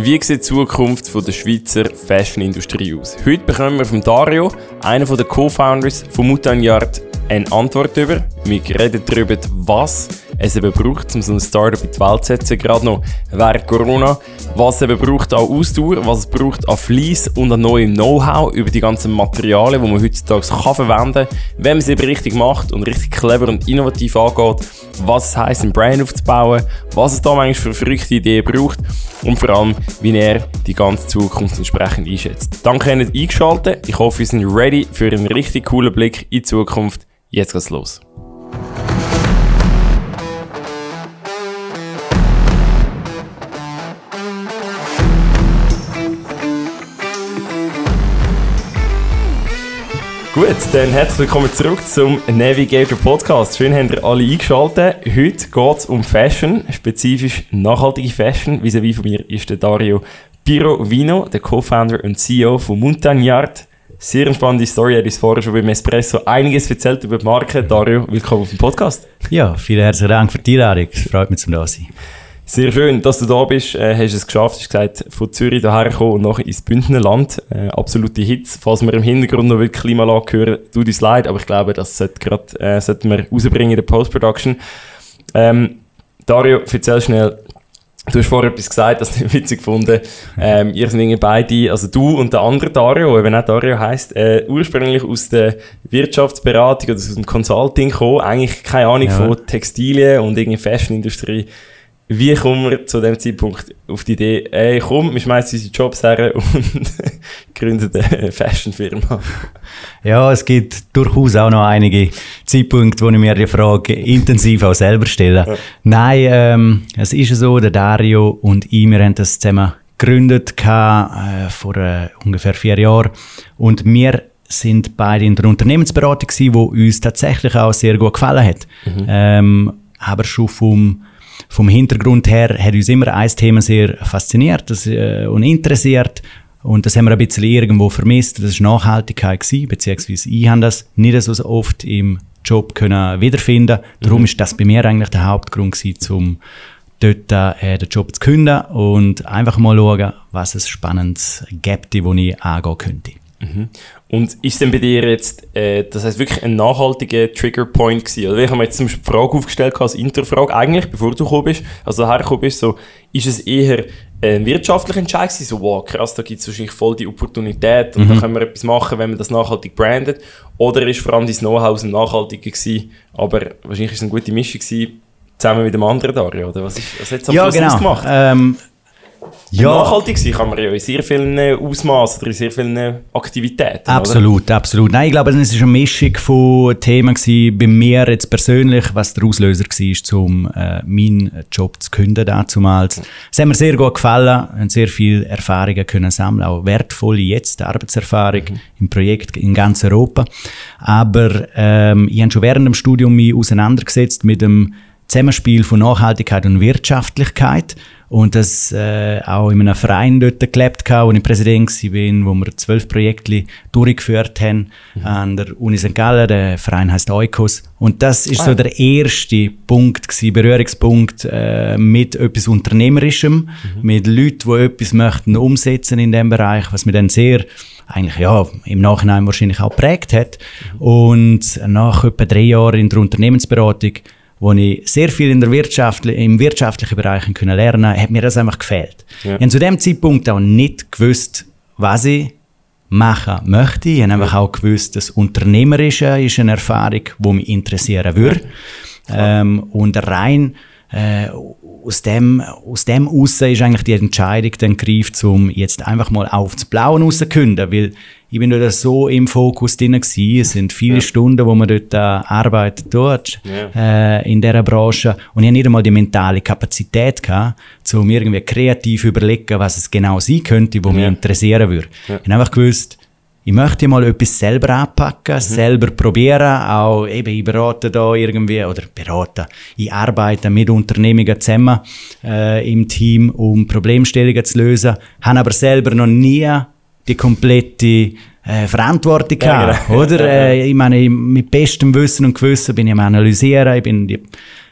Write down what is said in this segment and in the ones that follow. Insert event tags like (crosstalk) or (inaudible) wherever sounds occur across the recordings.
Wie sieht die Zukunft der Schweizer Fashion-Industrie aus? Heute bekommen wir von Dario, einer der Co-Founders von Mutanyard, eine Antwort darüber. Wir reden darüber, was es eben braucht, um so ein Startup in die Welt zu setzen, gerade noch während Corona. Was es braucht an Ausdauer, was es braucht an Fleiss und an neuem Know-how über die ganzen Materialien, die man heutzutage kann verwenden kann, wenn man es eben richtig macht und richtig clever und innovativ angeht, was es heisst, ein Brand aufzubauen, was es da manchmal für verrückte Ideen braucht und vor allem, wie er die ganze Zukunft entsprechend einschätzt. Danke, dass ihr eingeschaltet. Ich hoffe, wir sind ready für einen richtig coolen Blick in die Zukunft. Jetzt geht's los. Gut, dann herzlich willkommen zurück zum Navigator Podcast. Schön, habt ihr alle eingeschaltet. Heute geht es um Fashion, spezifisch nachhaltige Fashion. Wie-à-vis von mir ist der Dario Pirovino, der Co-Founder und CEO von Montagnard. Sehr spannende Story. Er ist vorher schon beim Espresso einiges erzählt über die Marke. Dario, willkommen auf dem Podcast. Ja, vielen herzlichen Dank für die Einladung. Freut mich, zum da sein. Sehr schön, dass du da bist. Äh, hast es geschafft, hast gesagt, von Zürich hierher gekommen und nachher ins Bündnerland. Äh, absolute Hits. Falls wir im Hintergrund noch die Klimaanlage hören, tut uns leid, aber ich glaube, das sollte grad, äh, sollten wir rausbringen in der Post-Production. Ähm, Dario, erzähl schnell, Du hast vorher etwas gesagt, das (laughs) ich witzig gefunden. Ähm, ihr seid beide, also du und der andere Dario, eben auch Dario heisst, äh, ursprünglich aus der Wirtschaftsberatung oder aus dem Consulting gekommen, eigentlich keine Ahnung ja. von Textilien und irgendwie Fashionindustrie. Wie kommen wir zu dem Zeitpunkt auf die Idee, ey, komm, wir schmeißen unsere Jobs her und (laughs) gründen eine Fashionfirma? Ja, es gibt durchaus auch noch einige Zeitpunkte, wo ich mir die Frage intensiv auch selber stelle. Ja. Nein, ähm, es ist so, der Dario und ich, wir haben das zusammen gegründet äh, vor äh, ungefähr vier Jahren und wir sind beide in der Unternehmensberatung gewesen, wo uns tatsächlich auch sehr gut gefallen hat. Mhm. Ähm, aber schon vom vom Hintergrund her hat uns immer ein Thema sehr fasziniert das, äh, und interessiert. Und das haben wir ein bisschen irgendwo vermisst. Das war Nachhaltigkeit, gewesen, beziehungsweise ich habe das nicht so oft im Job können wiederfinden. Darum mhm. ist das bei mir eigentlich der Hauptgrund gewesen, um dort äh, den Job zu kündigen und einfach mal schauen, was es Spannendes gibt, wo ich angehen könnte. Mhm. Und ist denn bei dir jetzt, äh, das heißt wirklich ein nachhaltiger Triggerpoint gewesen? Oder ich habe mir jetzt zum Beispiel die Frage aufgestellt als Interfrage, eigentlich, bevor du gekommen bist, also hergekommen bist, so, ist es eher ein wirtschaftlicher Entscheid gewesen, so, wow, krass, da gibt es wahrscheinlich voll die Opportunität und mhm. da können wir etwas machen, wenn man das nachhaltig brandet? Oder ist vor allem dein Know-how nachhaltiger gewesen, aber wahrscheinlich ist es eine gute Mischung gewesen, zusammen mit dem anderen Dario, oder was, ist, was hat es am ja, genau. gemacht? Ähm, ja. Nachhaltig sein kann man ja in sehr vielen Ausmaßen oder in sehr vielen Aktivitäten. Absolut, oder? absolut. Nein, ich glaube, es war eine Mischung von Themen gewesen, bei mir jetzt persönlich, was der Auslöser war, um äh, meinen Job zu kündigen damals. Es hat mir sehr gut gefallen, und sehr viele Erfahrungen können sammeln, auch wertvolle jetzt Arbeitserfahrung mhm. im Projekt in ganz Europa. Aber ähm, ich habe schon während dem Studium mich auseinandergesetzt mit dem Zusammenspiel von Nachhaltigkeit und Wirtschaftlichkeit und das äh, auch in einem Verein dort gelebt habe, wo ich Präsident war, wo wir zwölf Projekte durchgeführt haben mhm. an der Uni St. Gallen. Der Verein heißt Oikos. Und das ist ah. so der erste Punkt gewesen, Berührungspunkt äh, mit etwas Unternehmerischem, mhm. mit Leuten, die etwas möchten umsetzen in dem Bereich, was mir dann sehr eigentlich ja im Nachhinein wahrscheinlich auch prägt hat. Mhm. Und nach etwa drei Jahren in der Unternehmensberatung wo ich sehr viel in der Wirtschaft, im wirtschaftlichen Bereich können lernen hat mir das einfach gefehlt. Ja. Ich habe zu dem Zeitpunkt auch nicht gewusst, was ich machen möchte. Ich habe einfach auch gewusst, dass Unternehmerische ist eine Erfahrung, die mich interessieren würde. Ähm, und rein äh, aus dem, aus dem raus ist eigentlich die Entscheidung dann greift, um jetzt einfach mal aufs Blaue rauszukünden, weil ich bin dort so im Fokus drin gewesen. Es sind viele ja. Stunden, wo man dort äh, arbeitet dort, ja. äh, in dieser Branche. Und ich habe nicht einmal die mentale Kapazität gehabt, um irgendwie kreativ überlegen, was es genau sein könnte, wo ja. mich interessieren würde. Ich habe einfach gewusst, ich möchte mal etwas selber anpacken, mhm. selber probieren, auch eben, ich berate da irgendwie, oder berate, ich arbeite mit Unternehmungen zusammen äh, im Team, um Problemstellungen zu lösen, habe aber selber noch nie die komplette äh, Verantwortung ja, genau. oder? (laughs) Äh, ich meine, mit bestem Wissen und Gewissen bin ich am Analysieren, ich bin die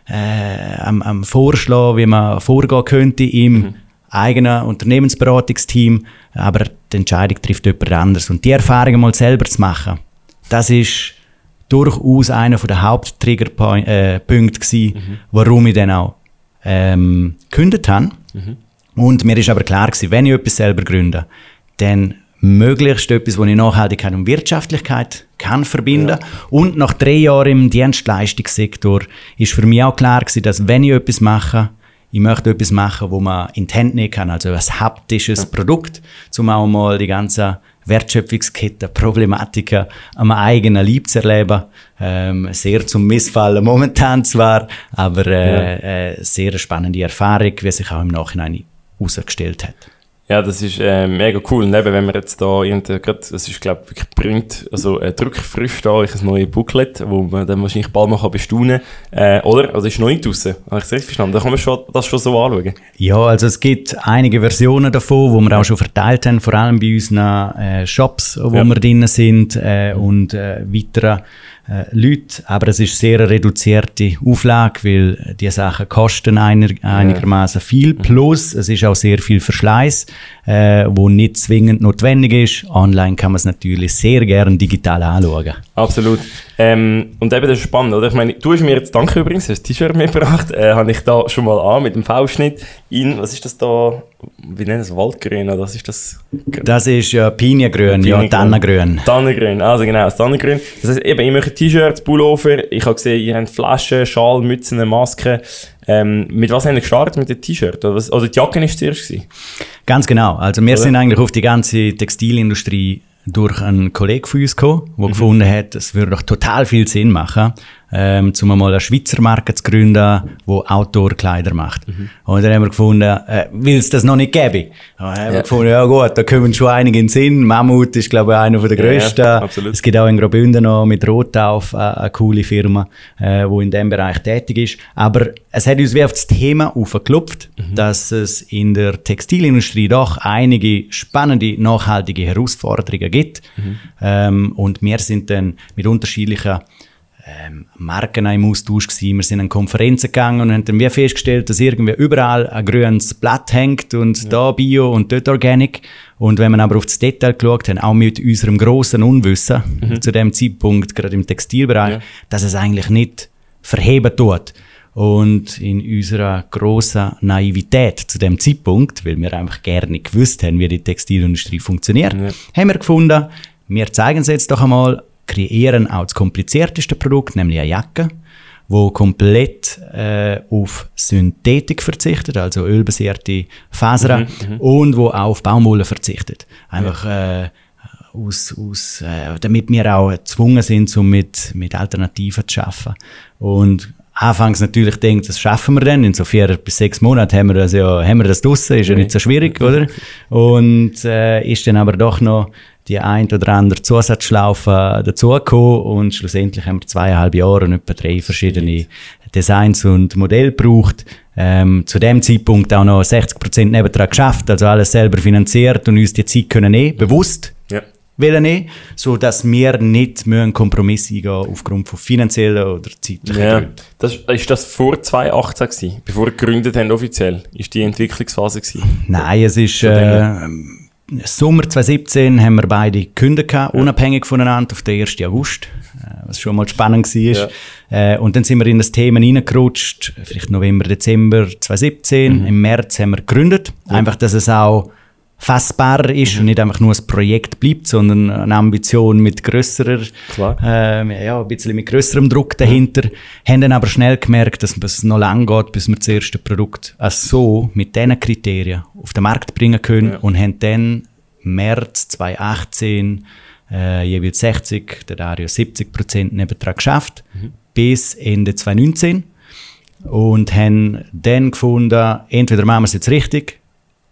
äh, am, am Vorschlagen, wie man vorgehen könnte im mhm. Eigenen Unternehmensberatungsteam, aber die Entscheidung trifft jemand anderes. Und die Erfahrung mal selber zu machen, das ist durchaus einer der Haupttriggerpunkte äh, gewesen, mhm. warum ich dann auch ähm, gekündigt habe. Mhm. Und mir ist aber klar gewesen, wenn ich etwas selber gründe, dann möglichst etwas, das ich Nachhaltigkeit und Wirtschaftlichkeit kann verbinden. Ja. Und nach drei Jahren im Dienstleistungssektor ist für mich auch klar gewesen, dass wenn ich etwas mache, ich möchte etwas machen, wo man in die Hände nehmen kann, also ein haptisches ja. Produkt, um auch mal die ganze Wertschöpfungskette, Problematiken am eigenen Leib zu erleben. Ähm, sehr zum Missfallen momentan zwar, aber äh, ja. äh, sehr spannende Erfahrung, wie sich auch im Nachhinein herausgestellt hat. Ja, das ist äh, mega cool. Und eben, wenn wir jetzt da irgendwie, grad, das ist, glaube ich, wirklich print, also äh, druckfrisch da, ich ein neues Booklet, wo man dann wahrscheinlich bald mal bestaunen kann. Äh, oder? Also ist noch nicht draussen. Habe ich es richtig verstanden? Da kann man schon, das schon so anschauen. Ja, also es gibt einige Versionen davon, wo wir auch schon verteilt haben, vor allem bei unseren äh, Shops, wo ja. wir drin sind äh, und äh, weiteren äh, Leute, aber es ist sehr eine reduzierte Auflage, weil die Sachen kosten einer, einigermaßen viel, plus es ist auch sehr viel Verschleiß, äh, wo nicht zwingend notwendig ist. Online kann man es natürlich sehr gerne digital anschauen. Absolut. Ähm, und eben das ist spannend, oder? Ich meine, du hast mir jetzt, danke übrigens, hast ein T-Shirt mitgebracht, äh, habe ich da schon mal an mit dem V-Schnitt in, was ist das da, wie nennen es, Waldgrün, oder was ist das? Das ist ja Piniengrün, ja, Tannengrün. Tannengrün, also genau, das Tannengrün. Das heißt eben, ich möchte T-Shirts, Pullover, ich habe gesehen, ihr habt Flaschen, Schal, Mützen, Masken. Ähm, mit was haben wir gestartet? Mit dem T-Shirt? Oder, oder die Jacke war zuerst? Gewesen? Ganz genau. Also wir oder? sind eigentlich auf die ganze Textilindustrie durch einen Kollegen von uns gekommen, der mhm. gefunden hat, es würde doch total viel Sinn machen, ähm, um einmal eine Schweizer Marke zu gründen, die Outdoor-Kleider macht. Mhm. Und dann haben wir gefunden, äh, will es das noch nicht geben? Dann haben ja. wir gefunden, ja gut, da kommen schon einige in den Sinn. Mammut ist, glaube ich, einer der grössten. Ja, es gibt auch in Graubünden noch mit Rotauf äh, eine coole Firma, äh, die in diesem Bereich tätig ist. Aber es hat uns wie auf das Thema aufgeklopft, mhm. dass es in der Textilindustrie doch einige spannende, nachhaltige Herausforderungen gibt. Mhm. Ähm, und wir sind dann mit unterschiedlichen ähm, Marken im Austausch gewesen. Wir sind an Konferenzen gegangen und haben dann wie festgestellt, dass irgendwie überall ein grünes Blatt hängt und ja. da Bio und dort Organic. Und wenn man aber auf das Detail geschaut hat, auch mit unserem grossen Unwissen mhm. zu dem Zeitpunkt, gerade im Textilbereich, ja. dass es eigentlich nicht verheben tut. Und in unserer grossen Naivität zu dem Zeitpunkt, weil wir einfach gerne gewusst haben, wie die Textilindustrie funktioniert, ja. haben wir gefunden, wir zeigen es jetzt doch einmal kreieren auch das komplizierteste Produkt, nämlich eine Jacke, wo komplett äh, auf Synthetik verzichtet, also ölbasierte Fasern mhm, mhm, und wo auch auf Baumwolle verzichtet. Einfach äh, aus, aus, äh, damit wir auch gezwungen sind, um mit, mit Alternativen zu arbeiten. Und anfangs natürlich denkt, das schaffen wir dann. In so vier bis sechs Monaten haben wir das ja, haben wir das draussen, ist ja nicht so schwierig, oder? Und äh, ist dann aber doch noch die ein oder andere Zusatzschlaufe dazugekommen und schlussendlich haben wir zweieinhalb Jahre und etwa drei verschiedene Designs und Modelle gebraucht. Ähm, zu dem Zeitpunkt auch noch 60% Nebentrag geschafft, also alles selber finanziert und uns die Zeit können nehmen, bewusst ja. wollen nehmen, so dass wir nicht mehr einen Kompromiss eingehen aufgrund von finanziellen oder zeitlichen ja. Gründen. Das, ist das vor 2018 gewesen, bevor wir gegründet haben offiziell? Ist die Entwicklungsphase gewesen? Nein, es ist, äh, Sommer 2017 haben wir beide gekündigt, ja. unabhängig voneinander, auf den 1. August, äh, was schon mal spannend war. Ja. Äh, und dann sind wir in das Thema reingerutscht, vielleicht November, Dezember 2017. Mhm. Im März haben wir gegründet. Ja. Einfach, dass es auch fassbarer ist mhm. und nicht einfach nur ein Projekt bleibt, sondern eine Ambition mit grösserer, äh, ja, ein bisschen mit grösserem Druck dahinter. Mhm. Haben dann aber schnell gemerkt, dass es noch lange geht, bis wir das erste Produkt auch so mit diesen Kriterien auf den Markt bringen können ja. und haben dann März 2018 äh, jeweils 60, der Dario 70 Prozent Nebentrag geschafft, mhm. bis Ende 2019 und haben dann gefunden, entweder machen wir es jetzt richtig,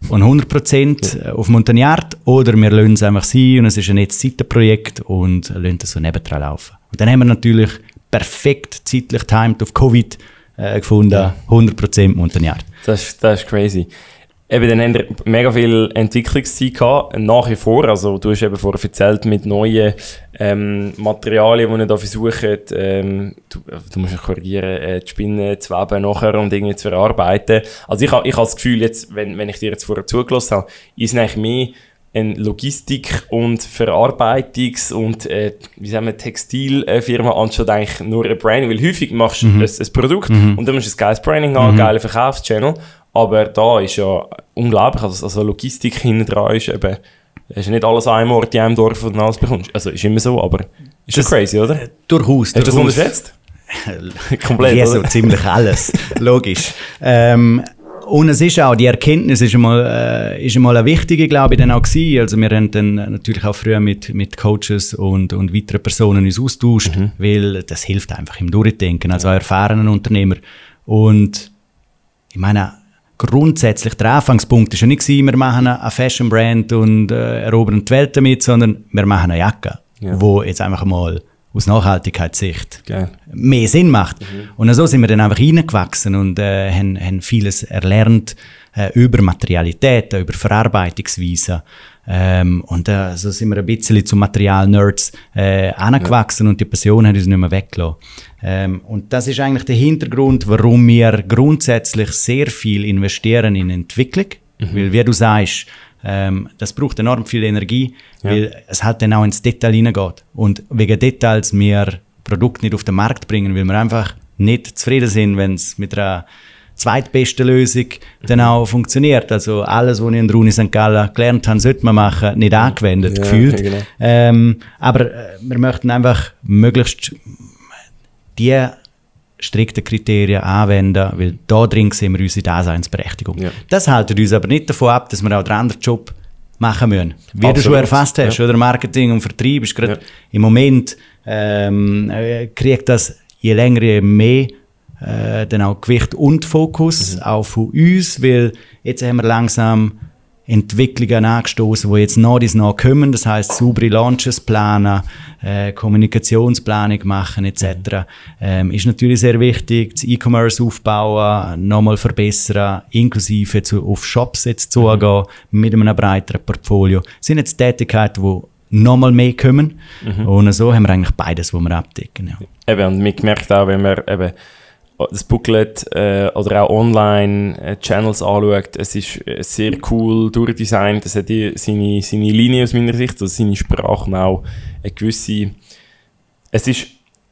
und 100% ja. auf Montagnard oder wir lassen es einfach sein und es ist ein Netzseitenprojekt und lassen es so nebendran laufen. Und dann haben wir natürlich perfekt zeitlich timed auf Covid äh, gefunden, ja. 100% Montagnard. Das, das ist crazy. Eben, dann haben wir mega viel Entwicklungszeit gehabt, nach wie vor. Also, du hast eben vorher erzählt, mit neuen ähm, Materialien, die ihr da versucht, ähm, du, du musst mich korrigieren, äh, die Spinnen zu weben nachher und irgendwie zu verarbeiten. Also, ich, ich habe das Gefühl, jetzt, wenn, wenn ich dir jetzt vorher zugelassen habe, ist eigentlich mehr eine Logistik- und Verarbeitungs- und äh, wie sagen wir, Textilfirma anstatt eigentlich nur ein Branding. Weil häufig machst du mhm. ein, ein, Produkt mhm. und dann musst du ein geiles Branding haben, mhm. einen geilen Verkaufschannel. Aber da ist ja unglaublich, also, also Logistik hinten dran ist eben, ist nicht alles an einem Ort in einem Dorf, wo du alles bekommst. Also ist immer so, aber ist das, crazy, oder? Äh, durchaus. Hast du das unterschätzt? (laughs) Komplett, Ja, so ziemlich alles, logisch. Ähm, und es ist auch, die Erkenntnis ist einmal, äh, ist einmal eine wichtige, glaube ich, dann auch gewesen. Also wir haben dann natürlich auch früher mit, mit Coaches und, und weiteren Personen uns austauscht, mhm. weil das hilft einfach im Durchdenken, also auch erfahrenen Unternehmer. Und ich meine, grundsätzlich der Anfangspunkt ist ja nicht gewesen, wir machen eine Fashion Brand und äh, erobern die Welt damit, sondern wir machen eine Jacke, ja. wo jetzt einfach mal aus Nachhaltigkeitssicht Geil. mehr Sinn macht. Mhm. Und so sind wir dann einfach reingewachsen und äh, haben, haben vieles erlernt äh, über Materialitäten, über Verarbeitungsweisen. Ähm, und äh, so sind wir ein bisschen zu Material-Nerds äh, angewachsen ja. und die Passion hat uns nicht mehr weggelassen. Ähm, und das ist eigentlich der Hintergrund, warum wir grundsätzlich sehr viel investieren in Entwicklung. Mhm. Weil, wie du sagst, ähm, das braucht enorm viel Energie, ja. weil es halt dann auch ins Detail hineingeht. Und wegen Details wir Produkte nicht auf den Markt bringen, weil wir einfach nicht zufrieden sind, wenn es mit einer zweitbesten Lösung dann auch funktioniert. Also alles, was ich in der Uni St. Gallen gelernt habe, sollte man machen, nicht angewendet, ja, gefühlt. Genau. Ähm, aber äh, wir möchten einfach möglichst die strikten Kriterien anwenden, weil da drin sehen wir unsere Daseinsberechtigung. Ja. Das hält uns aber nicht davon ab, dass wir auch den anderen Job machen müssen. Wie Absolut. du schon erfasst hast, ja. oder Marketing und Vertrieb ist gerade ja. im Moment ähm, äh, kriegt das je länger je mehr äh, dann auch Gewicht und Fokus, mhm. auch von uns, weil jetzt haben wir langsam Entwicklungen angestoßen, die jetzt nach dies nach kommen. Das heißt, saubere Launches planen, äh, Kommunikationsplanung machen etc. Ähm, ist natürlich sehr wichtig. Das E-Commerce aufbauen, nochmal verbessern, inklusive zu, auf Shops jetzt zugehen mhm. mit einem breiteren Portfolio. Das sind jetzt Tätigkeiten, die nochmal mehr kommen. Mhm. Und so haben wir eigentlich beides, was wir abdecken. Ja. Eben, und man merkt auch, wenn wir eben das Booklet äh, oder auch Online-Channels äh, anschaut, es ist äh, sehr cool durchdesignt. Es hat die, seine, seine Linie aus meiner Sicht, also seine Sprache und auch eine gewisse. Es ist,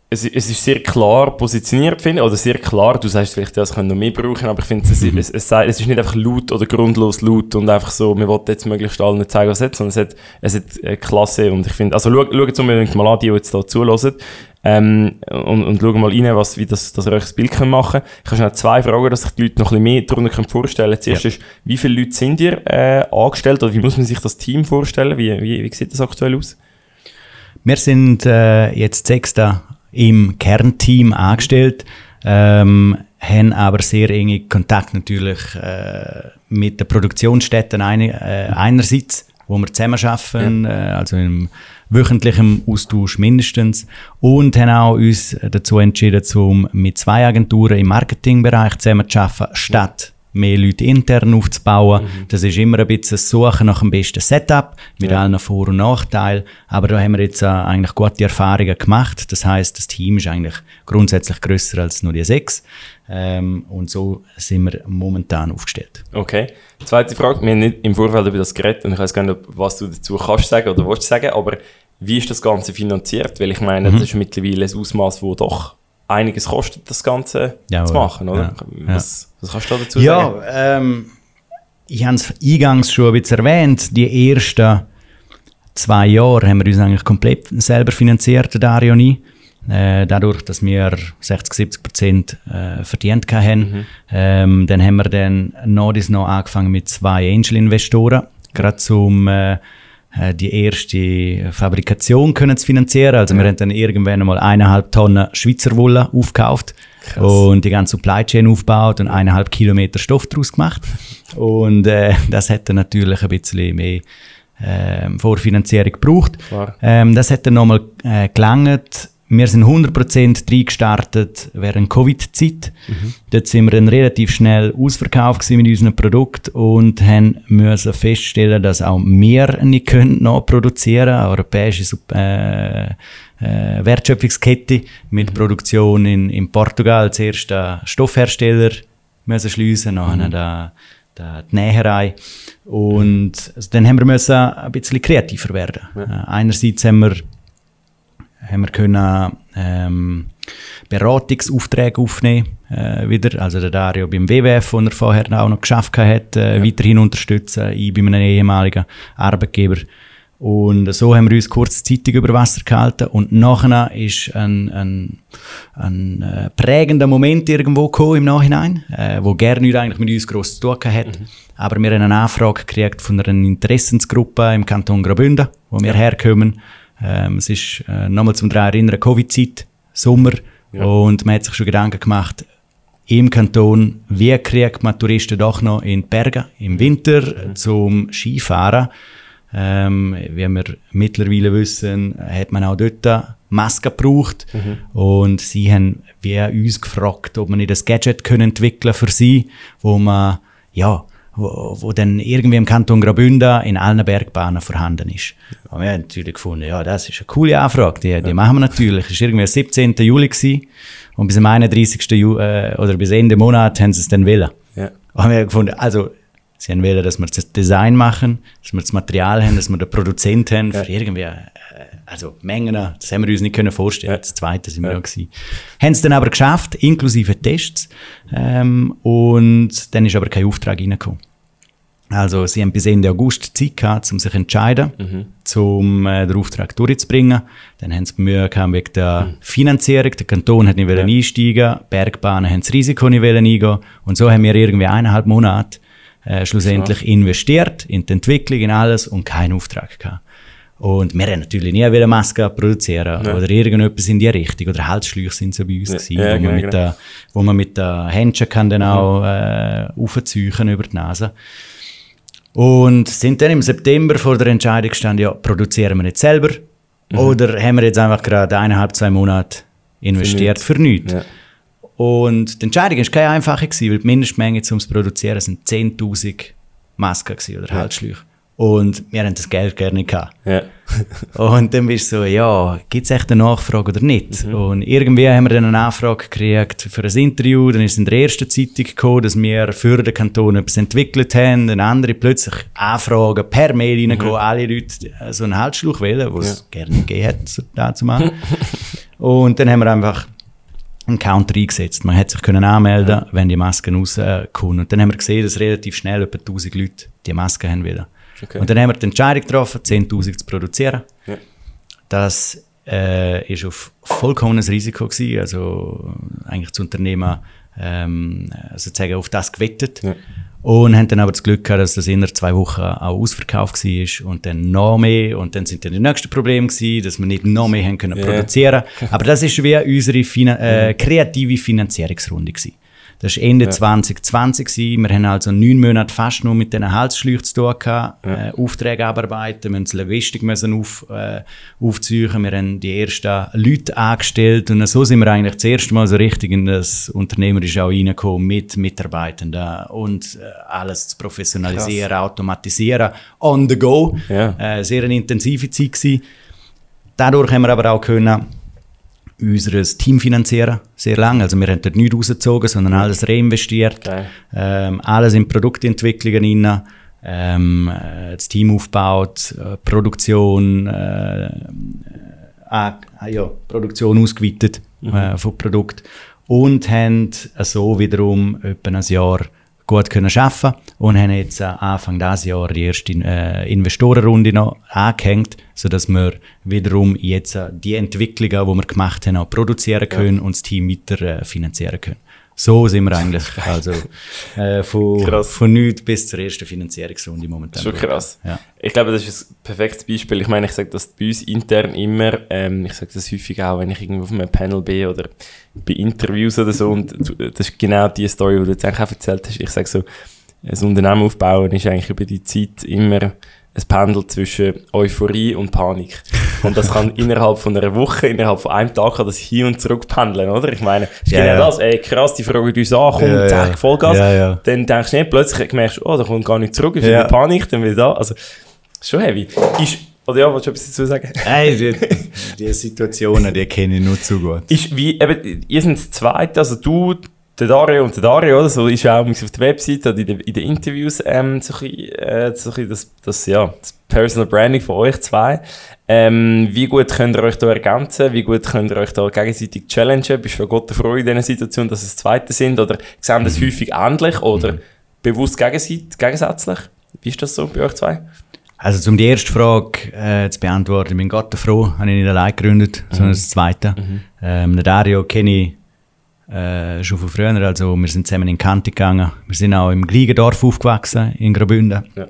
es, es ist sehr klar positioniert, finde ich. Oder sehr klar, du sagst vielleicht, das können noch mehr brauchen, aber ich finde, es, mhm. es, es, es, ist nicht einfach laut oder grundlos laut und einfach so, wir wollen jetzt möglichst allen zeigen, was es hat, sondern es hat, es hat äh, Klasse und ich finde, also schau, schau jetzt unbedingt mal an, die, die jetzt hier zulassen. Ähm, und, und schauen mal rein, was, wie das, dass ihr euch ein Bild könnt machen könnt. Ich habe schnell zwei Fragen, dass sich die Leute noch ein bisschen mehr darunter vorstellen können. Zuerst ja. ist, wie viele Leute sind ihr äh, angestellt oder wie muss man sich das Team vorstellen? Wie, wie, wie sieht das aktuell aus? Wir sind äh, jetzt sechster im Kernteam angestellt, ähm, haben aber sehr enge Kontakt natürlich äh, mit den Produktionsstätten eine, äh, einerseits, wo wir zusammen arbeiten, ja. äh, also im wöchentlichem Austausch mindestens. Und haben auch uns dazu entschieden, um mit zwei Agenturen im Marketingbereich zusammen zu arbeiten, statt mehr Leute intern aufzubauen. Mhm. Das ist immer ein bisschen das Suchen nach dem besten Setup, mit ja. allen Vor- und Nachteilen. Aber da haben wir jetzt äh, eigentlich gute Erfahrungen gemacht. Das heißt, das Team ist eigentlich grundsätzlich größer als nur die sechs. Ähm, und so sind wir momentan aufgestellt. Okay. Zweite Frage. Wir haben nicht im Vorfeld über das geredet und ich weiß gar nicht, was du dazu kannst sagen oder willst sagen, aber wie ist das Ganze finanziert? Weil ich meine, mhm. das ist mittlerweile ein Ausmaß, wo doch einiges kostet, das Ganze ja, zu machen, oder? Ja, was, was, kannst du dazu sagen? Ja, ähm, ich habe es eingangs schon ein bisschen erwähnt. Die ersten zwei Jahre haben wir uns eigentlich komplett selber finanziert, Dario nie. Äh, dadurch, dass wir 60, 70 Prozent äh, verdient haben. Mhm. Ähm, dann haben wir dann noch, noch angefangen mit zwei Angel-Investoren, gerade zum äh, die erste Fabrikation können zu finanzieren. Also ja. wir haben dann irgendwann einmal eineinhalb Tonnen Schweizer Wolle aufgekauft Krass. und die ganze Supply Chain aufgebaut und eineinhalb Kilometer Stoff daraus gemacht. Und äh, das hätte natürlich ein bisschen mehr äh, Vorfinanzierung gebraucht. Ähm, das dann nochmal äh, gelangt wir sind 100% reingestartet während Covid-Zeit. Mhm. Dort sind wir dann relativ schnell ausverkauft mit unserem Produkt und haben müssen feststellen, dass auch wir nicht können noch produzieren können. Europäische äh, äh, Wertschöpfungskette mit mhm. Produktion in, in Portugal. Zuerst der Stoffhersteller müssen schliessen, nachher mhm. der, die Näherei. Und also dann haben wir müssen ein bisschen kreativer werden. Ja. Äh, einerseits haben wir haben wir können, ähm, Beratungsaufträge aufnehmen äh, wieder. Also der Dario beim WWF, wo er vorher auch noch geschafft hat, äh, ja. weiterhin unterstützen, ich bei einem ehemaligen Arbeitgeber. Und so haben wir uns kurzzeitig über Wasser gehalten. Und nachher ist ein, ein, ein äh, prägender Moment irgendwo gekommen im Nachhinein, äh, wo gerne eigentlich mit uns gross zu tun hat. Mhm. Aber wir haben eine Anfrage gekriegt von einer Interessensgruppe im Kanton Graubünden, wo wir ja. herkommen ähm, es ist äh, nochmal zum Drehen erinnern, Covid-Zeit, Sommer. Ja. Und man hat sich schon Gedanken gemacht, im Kanton, wie kriegt man Touristen doch noch in die Berge im Winter mhm. zum Skifahren. Ähm, wie wir mittlerweile wissen, hat man auch dort Masken gebraucht. Mhm. Und sie haben wie uns gefragt, ob man nicht ein Gadget können entwickeln für sie, wo man ja, wo, wo dann irgendwie im Kanton Graubünden in allen Bergbahnen vorhanden ist. Und wir haben natürlich gefunden, ja, das ist eine coole Anfrage, die, die machen wir natürlich. Es war irgendwie am 17. Juli gewesen, und bis am 31. Ju äh, oder bis Ende Monat haben sie es dann wollen. Ja. Und wir haben gefunden, also, sie haben wollen, dass wir das Design machen, dass wir das Material haben, dass wir den Produzent haben, ja. für irgendwie, äh, also Mengen, das haben wir uns nicht können vorstellen. Das zweite sind wir ja gewesen. Haben es dann aber geschafft, inklusive Tests, ähm, und dann ist aber kein Auftrag reingekommen. Also sie haben bis Ende August Zeit gehabt, um sich zu entscheiden, mhm. um äh, den Auftrag durchzubringen. Dann haben sie Mühe gehabt wegen der mhm. Finanzierung. Der Kanton hat nicht ja. einsteigen, Bergbahnen haben das Risiko nicht eingehen und so haben wir irgendwie eineinhalb Monate äh, schlussendlich so. investiert in die Entwicklung, in alles und keinen Auftrag gehabt. Und wir haben natürlich nie wieder Masken produzieren ja. oder irgendetwas in die Richtung. Oder Halsschläuche sind so bei uns, ja, gewesen, ja, wo, man mit der, wo man mit den Händchen kann dann auch äh, aufziehen über die Nase. Und sind dann im September vor der Entscheidung gestanden, ja, produzieren wir nicht selber mhm. oder haben wir jetzt einfach gerade eineinhalb, zwei Monate investiert für nichts. Für nichts. Und die Entscheidung war keine einfache, gewesen, weil die Mindestmenge zum Produzieren sind 10'000 Masken oder ja. Halsschläuche. Und wir haben das Geld gerne gehabt. Ja. (laughs) und dann bist du so, ja, gibt es echt eine Nachfrage oder nicht? Mhm. Und irgendwie haben wir dann eine Anfrage gekriegt für ein Interview. Dann ist in der ersten Zeitung gekommen, dass wir für den Kanton etwas entwickelt haben. Dann andere plötzlich Anfragen per Mail reingekommen, mhm. alle Leute so einen Halsschluch wählen, was es ja. gerne gegeben hat, so dazu mal. (laughs) und dann haben wir einfach einen Counter eingesetzt. Man hätte sich können anmelden ja. wenn die Masken rauskommen. Und dann haben wir gesehen, dass relativ schnell etwa 1000 Leute die Masken haben wollen. Okay. Und dann haben wir die Entscheidung getroffen, 10.000 zu produzieren. Ja. Das äh, ist auf vollkommenes Risiko gewesen. Also eigentlich das Unternehmen ähm, sozusagen auf das gewettet. Ja. Und haben dann aber das Glück gehabt, dass das innerhalb zwei Wochen auch ausverkauft war und dann noch mehr. Und dann sind dann die nächsten Probleme gewesen, dass wir nicht noch mehr haben können produzieren. (laughs) Aber das ist wie unsere Fina äh, kreative Finanzierungsrunde gewesen. Das war Ende ja. 2020. Gewesen. Wir haben also neun Monate fast nur mit diesen Halsschläuchen zu tun gehabt, ja. äh, Aufträge abarbeiten, wir mussten Logistik müssen auf, äh, aufziehen, wir haben die ersten Leute angestellt und so sind wir eigentlich das erste Mal so richtig in das Unternehmerische auch reingekommen mit Mitarbeitenden und äh, alles zu professionalisieren, Krass. automatisieren, on the go. Ja. Äh, sehr eine intensive Zeit gewesen. Dadurch haben wir aber auch können unser Team finanzieren, sehr lange. Also wir haben dort nichts rausgezogen, sondern alles reinvestiert. Okay. Ähm, alles in Produktentwicklungen rein. Ähm, äh, das Team aufgebaut, äh, Produktion, äh, äh, ja, Produktion ausgeweitet mhm. äh, von Produkt und haben so wiederum etwa ein Jahr gut können arbeiten und haben jetzt äh, Anfang dieses Jahr die erste äh, Investorenrunde noch angehängt, sodass wir wiederum jetzt äh, die Entwicklungen, die wir gemacht haben, auch produzieren können ja. und das Team weiter äh, finanzieren können. So sind wir eigentlich. (laughs) Also äh, von, von nichts bis zur ersten Finanzierungsrunde momentan. Schon krass. Ja. Ich glaube, das ist ein perfektes Beispiel. Ich meine, ich sage das bei uns intern immer, ähm, ich sage das häufig auch, wenn ich irgendwo auf einem Panel bin oder bei Interviews oder so. Und das ist genau die Story, die du jetzt eigentlich auch erzählt hast. Ich sage so, ein Unternehmen aufbauen ist eigentlich über die Zeit immer es pendelt zwischen Euphorie und Panik. Und das kann (laughs) innerhalb von einer Woche, innerhalb von einem Tag kann das hin und zurück pendeln, oder? Ich meine, ist Ja, genau ja. das, ey, krass, die fragen uns an, komm, Ja, zack. Vollgas. Ja. Dann denkst du nicht, plötzlich merkst du, oh, da kommt gar nicht zurück, ist Ja. wieder Panik, dann wieder da. Also, schon heavy. Ist, oder ja, willst du etwas dazu sagen? Nein, die, (laughs) die Situationen, die kenne ich nur zu gut. ist wie, eben, ihr seid das Zweite, also du, der Dario und der Dario, oder? So ist ja auch auf der Webseite oder in den, in den Interviews ähm, so ein bisschen, äh, so ein bisschen das, das, ja, das Personal Branding von euch zwei. Ähm, wie gut könnt ihr euch da ergänzen? Wie gut könnt ihr euch da gegenseitig challengen? Bist du Gott froh in dieser Situation, dass es Zweite sind? Oder sehen das häufig ähnlich oder bewusst gegenseit- gegensätzlich? Wie ist das so bei euch zwei? Also, um die erste Frage äh, zu beantworten, ich bin Gott froh, habe ich nicht allein gegründet, sondern das zweite. Ähm, den Dario kenne ich äh, schon von früher, also wir sind zusammen in Kante gegangen. Wir sind auch im gleichen Dorf aufgewachsen, in Graubünden. Ja.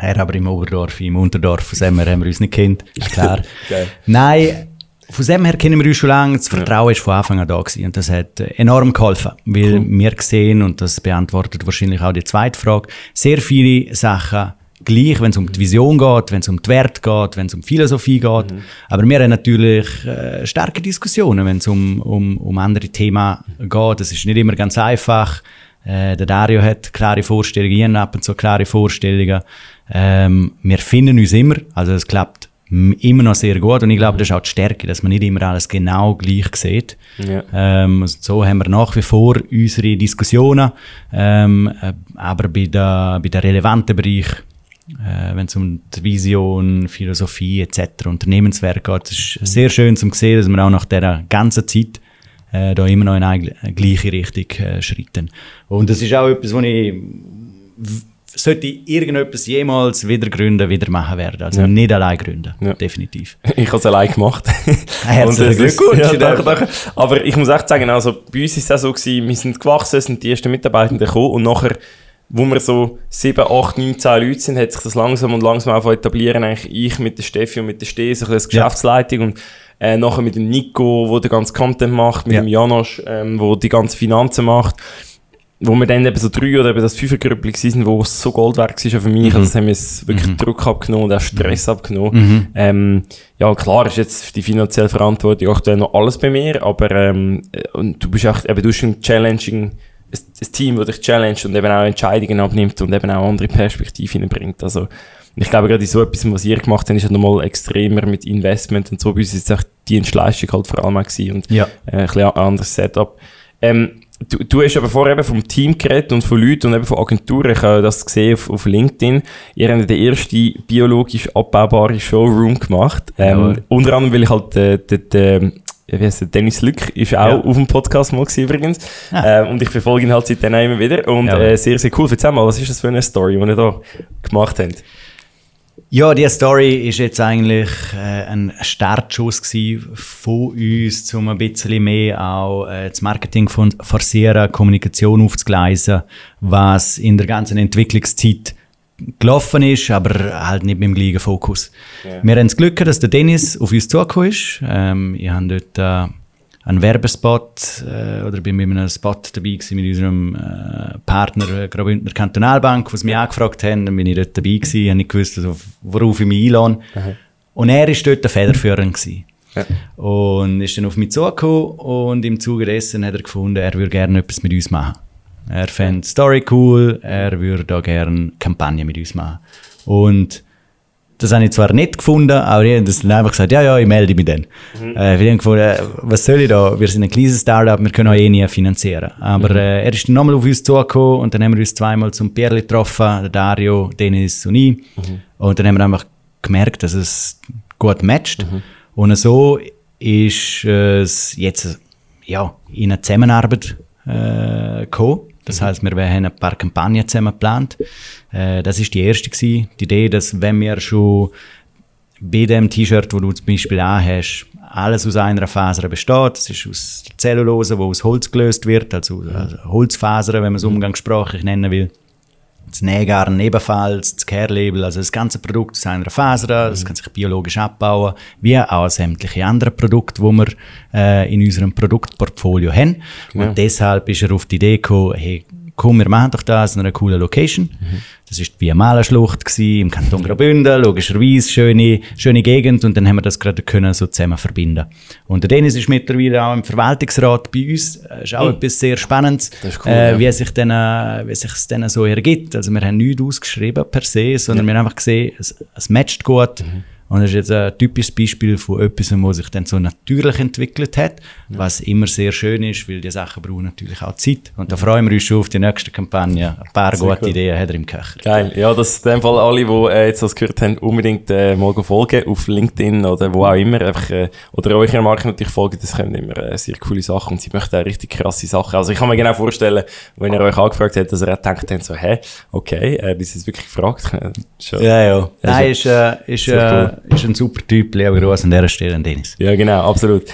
Er aber im Oberdorf, im Unterdorf, von dem her haben wir uns nicht kennt, ist klar. (laughs) Nein, von dem her kennen wir uns schon lange. Das Vertrauen ist von Anfang an da gewesen und das hat enorm geholfen, weil wir sehen, und das beantwortet wahrscheinlich auch die zweite Frage, sehr viele Sachen gleich, wenn es um die Vision geht, wenn es um die Werte geht, wenn es um Philosophie geht. Aber wir haben natürlich äh, starke Diskussionen, wenn es um, um, um andere Themen geht. Das ist nicht immer ganz einfach. Äh, der Dario hat klare Vorstellungen, ich ab und zu klare Vorstellungen. Ähm, wir finden uns immer, also es klappt immer noch sehr gut und ich glaube, das ist auch die Stärke, dass man nicht immer alles genau gleich sieht. Ja. Ähm, also so haben wir nach wie vor unsere Diskussionen, ähm, äh, aber bei den bei der relevanten Bereich, äh, wenn es um die Vision, Philosophie etc., Unternehmenswert geht, ist Mhm. sehr schön zu sehen, dass wir auch nach dieser ganzen Zeit äh, da immer noch in eine gl- gleiche Richtung äh, schritten. Und das ist auch etwas, wo ich sollte ich irgendetwas jemals wieder gründen, wieder machen werden. Also Ja. nicht allein gründen, Ja. definitiv. (laughs) Ich habe es allein gemacht. (laughs) Herzlichen es ist- Glückwunsch. Ja, danke, danke. Aber ich muss echt sagen, also bei uns ist es auch so gewesen, wir sind gewachsen, sind die ersten Mitarbeitenden gekommen und nachher, wo wir so 7, 8, 9, 10 Leute sind, hat sich das langsam und langsam auch etablieren, eigentlich ich mit der Steffi und mit der Steh, so ein bisschen. Geschäftsleitung und äh, nachher mit dem Nico, der den ganzen Content macht, mit Ja. dem Janosch, ähm, wo die ganzen Finanzen macht wo wir dann eben so drei oder eben das Fünfergrüppel waren, wo es so Gold wert war für mich. Also das haben wir es wirklich Druck abgenommen und auch Stress abgenommen. Ähm, ja, klar ist jetzt die finanzielle Verantwortung aktuell noch alles bei mir, aber ähm, äh, und du bist auch, eben, du bist ein challenging, ein, ein Team, das dich challenged und eben auch Entscheidungen abnimmt und eben auch andere Perspektiven hineinbringt. Also ich glaube, gerade in so etwas, was ihr gemacht habt, ist ja nochmal extremer mit Investment und so. Bei uns ist jetzt auch die Dienstleistung halt vor allem auch gewesen und Ja. äh, ein bisschen anderes Setup. Ähm, du, du hast aber vorher eben vom Team geredet und von Leuten und eben von Agenturen. Ich habe das gesehen auf, auf LinkedIn. Ihr habt den ersten biologisch abbaubaren Showroom gemacht. Ähm, Jawohl. unter anderem, weil ich halt äh, den, den, wie heißt der, Dennis Lück ist auch Ja. auf dem Podcast mal gewesen, übrigens. Ah. Ähm, und ich verfolge ihn halt seitdem auch immer wieder. Und Jawohl. äh, sehr, sehr cool. Erzähl mal, was ist das für eine Story, die ihr da gemacht habt? Ja, die Story ist jetzt eigentlich äh, ein Startschuss gsi von uns, um ein bisschen mehr auch äh, das Marketing von forcieren, Kommunikation aufzugleisen, was in der ganzen Entwicklungszeit gelaufen ist, aber halt nicht mit dem gleichen Fokus. Ja. Wir haben das Glück, gehabt, dass der Dennis auf uns zugekommen ist. Ähm, ich habe dort äh, einen Werbespot äh, oder bin mit einem Spot dabei gewesen mit unserem äh, Partner äh, Graubündner Kantonalbank, was mich angefragt haben, dann bin ich dort dabei gewesen, habe nicht gewusst, also, worauf ich mich einlade. Und er ist dort der Federführer gewesen. Ja. Und ist dann auf mich zugekommen und im Zuge dessen hat er gefunden, er würde gerne etwas mit uns machen. Er fände die Story cool, er würde da gerne Kampagne mit uns machen. Und das habe ich zwar nicht gefunden, aber ich habe das dann einfach gesagt, ja, ja, ich melde mich dann. Äh, wir haben gefunden, äh, was soll ich da? Wir sind ein kleines Startup, wir können auch eh nie finanzieren. Aber äh, er ist dann nochmal auf uns zugekommen und dann haben wir uns zweimal zum Pierli getroffen, der Dario, Dennis und ich. Und dann haben wir einfach gemerkt, dass es gut matcht. Und so ist es jetzt ja, in eine Zusammenarbeit äh, gekommen. Das heißt, wir haben ein paar Kampagnen zusammen geplant. Äh, das ist die erste gewesen. Die Idee, dass wenn wir schon bei dem T-Shirt, wo du zum Beispiel anhast, alles aus einer Faser besteht. Das ist aus Zellulose, die aus Holz gelöst wird, also, also Holzfasern, wenn man es umgangssprachlich nennen will. Das Nähgarn ebenfalls, das Care-Label, also das ganze Produkt aus einer Faser, das kann sich biologisch abbauen, wie auch sämtliche andere Produkte, die wir äh, in unserem Produktportfolio haben. Genau. Und deshalb ist er auf die Idee gekommen, hey, komm, wir machen doch das in einer coolen Location. Mhm. Das ist die Malerschlucht im Kanton Graubünden, logischerweise, schöne, schöne Gegend und dann haben wir das gerade können so zusammen verbinden. Und der Dennis ist mittlerweile auch im Verwaltungsrat bei uns, das ist auch mhm. etwas sehr Spannendes, cool, äh, ja. wie, sich dann, äh, wie sich es dann so ergibt. Also wir haben nichts ausgeschrieben per se, sondern ja. wir haben einfach gesehen, es, es matcht gut. Mhm und das ist jetzt ein typisches Beispiel von etwas, was sich dann so natürlich entwickelt hat, ja. was immer sehr schön ist, weil die Sachen brauchen natürlich auch Zeit. Und da freuen wir uns schon auf die nächste Kampagne. Ein paar sehr gute cool. Ideen hat er im Köcher. Geil. Ja, dass in dem Fall alle, die äh, jetzt das gehört haben, unbedingt äh, mal folgen auf LinkedIn oder wo auch immer. Einfach, äh, oder eurer Marke natürlich folgen, das können immer äh, sehr coole Sachen und sie möchten auch richtig krasse Sachen. Also ich kann mir genau vorstellen, wenn ihr euch angefragt habt, dass ihr auch denkt habt, so, hä, okay, äh, das ist wirklich gefragt. (laughs) ja, ja. Nein, ist, äh, ist, äh, ist ein super Typ, Leo Gross an dieser Stelle, Dennis. Ja, genau, absolut.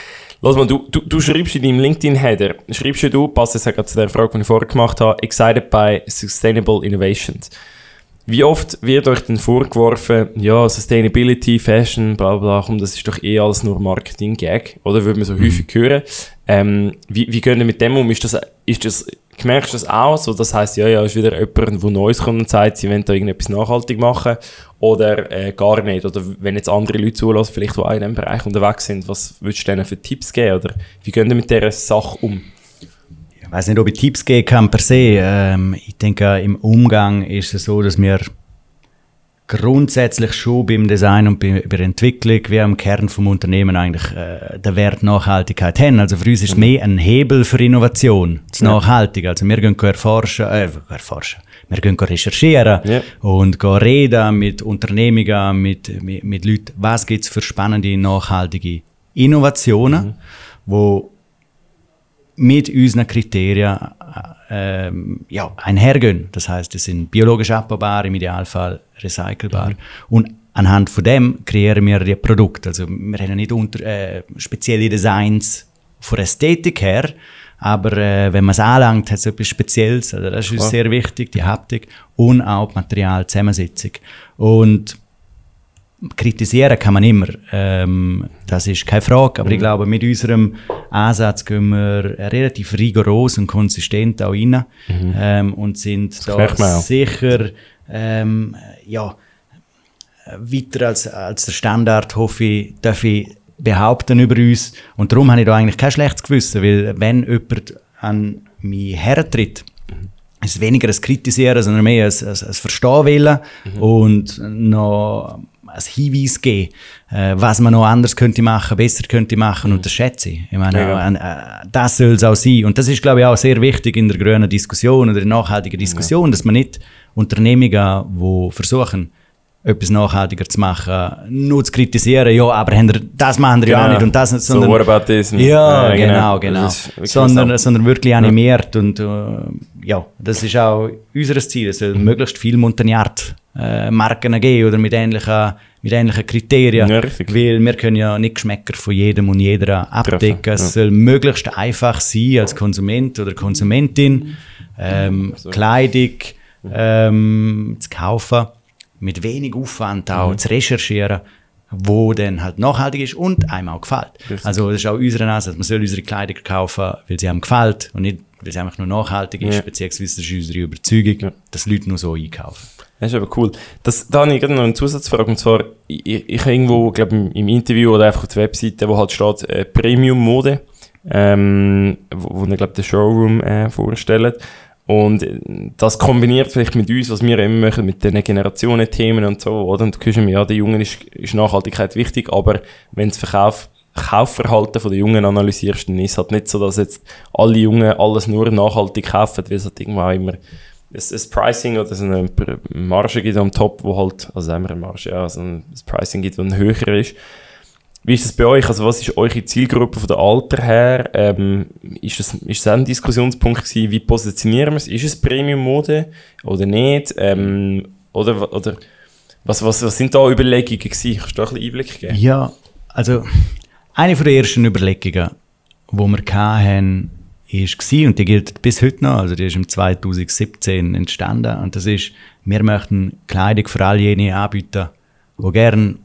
Lass mal, du, du, du schreibst in deinem LinkedIn-Header, schreibst du, passt jetzt gerade zu der Frage, die ich vorher gemacht habe, excited by sustainable innovations. Wie oft wird euch denn vorgeworfen, ja, Sustainability, Fashion, bla bla, komm, das ist doch eh alles nur Marketing-Gag, oder? Würde man so mhm. häufig hören. Ähm, wie, wie gehen ihr mit dem um? Ist das, ist das merkst du das auch? So, das heisst, ja, ja, ist wieder jemand, der Neues kommt und sagt, sie wollen da irgendetwas nachhaltig machen oder äh, gar nicht. Oder wenn jetzt andere Leute zulassen, vielleicht, die auch in diesem Bereich unterwegs sind, was würdest du denen für Tipps geben? Oder wie gehen ihr mit dieser Sache um? Ich weiß nicht, ob ich Tipps geben kann per se. Ähm, ich denke, im Umgang ist es so, dass wir grundsätzlich schon beim Design und bei, bei der Entwicklung wie am Kern vom Unternehmen eigentlich äh, den Wert Nachhaltigkeit haben. Also für uns ist es mehr ein Hebel für Innovation, das ja. Nachhaltig. Also wir gehen erforschen, äh, erforschen. Wir gehen recherchieren ja. und gehen reden mit Unternehmungen, mit, mit, mit Leuten, was gibt es für spannende, nachhaltige Innovationen, mhm. wo mit unseren Kriterien äh, ja, einhergehen. Das heißt, es sind biologisch abbaubar, im Idealfall recycelbar. Mhm. Und anhand von dem kreieren wir die Produkte. Also wir haben nicht unter, äh, spezielle Designs von Ästhetik her, aber äh, wenn man es anlangt, hat es etwas Spezielles. Also das ist uns sehr wichtig, die Haptik und auch die Materialzusammensetzung. Und kritisieren kann man immer. Ähm, das ist keine Frage. Aber mhm. ich glaube, mit unserem Ansatz gehen wir relativ rigoros und konsistent auch rein mhm. ähm, und sind das da sicher ähm, ja, weiter als, als der Standard, hoffe ich, darf ich behaupten über uns. Und darum habe ich da eigentlich kein schlechtes Gewissen, weil wenn jemand an mich hertritt, ist es weniger ein Kritisieren, sondern mehr ein, ein, ein Verstehen wollen mhm. und noch ein Hinweis geben, äh, was man noch anders könnte machen, besser könnte machen und das schätze ich. Ich meine, ja. äh, das soll es auch sein. Und das ist, glaube ich, auch sehr wichtig in der grünen Diskussion oder in der nachhaltigen Diskussion, ja. dass man nicht Unternehmungen, die versuchen, etwas nachhaltiger zu machen, nur zu kritisieren, ja, aber das machen wir genau. ja auch nicht und das nicht, sondern... So, what about this? Ja, ja genau, genau. genau. Sondern, sondern wirklich animiert ja. und uh, ja, das ist auch unser Ziel, es soll möglichst viel Montagnard äh, Marken geben oder mit ähnlichen, mit ähnlichen Kriterien. Ja, weil wir können ja nicht Geschmäcker von jedem und jeder abdecken. Es soll möglichst einfach sein als Konsument oder Konsumentin, ähm, so. Kleidung ähm, zu kaufen, mit wenig Aufwand auch mhm. zu recherchieren wo dann halt nachhaltig ist und einem auch gefällt. Richtig. Also das ist auch unser Ansatz. Man soll unsere Kleider kaufen, weil sie einem gefällt und nicht, weil sie einfach nur nachhaltig ist, ja. beziehungsweise das ist unsere Überzeugung, ja. dass Leute nur so einkaufen. Das ist aber cool. Das, da habe ich gerade noch eine Zusatzfrage. Und zwar, ich, ich habe irgendwo, glaube im, im Interview oder einfach auf der Webseite, wo halt steht, äh, Premium-Mode, ähm, wo, wo glaube den Showroom äh, vorstellt. Und das kombiniert vielleicht mit uns, was wir immer machen, mit den Generationen-Themen und so, oder? Und du hörst mir, ja, den Jungen ist, ist Nachhaltigkeit wichtig, aber wenn das Verkauf, Kaufverhalten der Jungen analysierst, dann ist es halt nicht so, dass jetzt alle Jungen alles nur nachhaltig kaufen, weil es halt irgendwo auch immer ein, Pricing oder so eine Marge gibt am Top, wo halt, also haben wir eine Marge, ja, also ein Pricing gibt, das höher ist. Wie ist das bei euch? Also was ist eure Zielgruppe von der Alter her? Ähm, ist, das, ist das ein Diskussionspunkt gewesen, wie positionieren wir es? Ist es Premium-Mode oder nicht? Ähm, oder, oder was, was, was sind da Überlegungen gewesen? Kannst du da ein bisschen Einblick geben? Ja, also eine der ersten Überlegungen, die wir hatten, ist und die gilt bis heute noch, also die ist im 2017 entstanden und das ist, wir möchten Kleidung für all jene anbieten, die gerne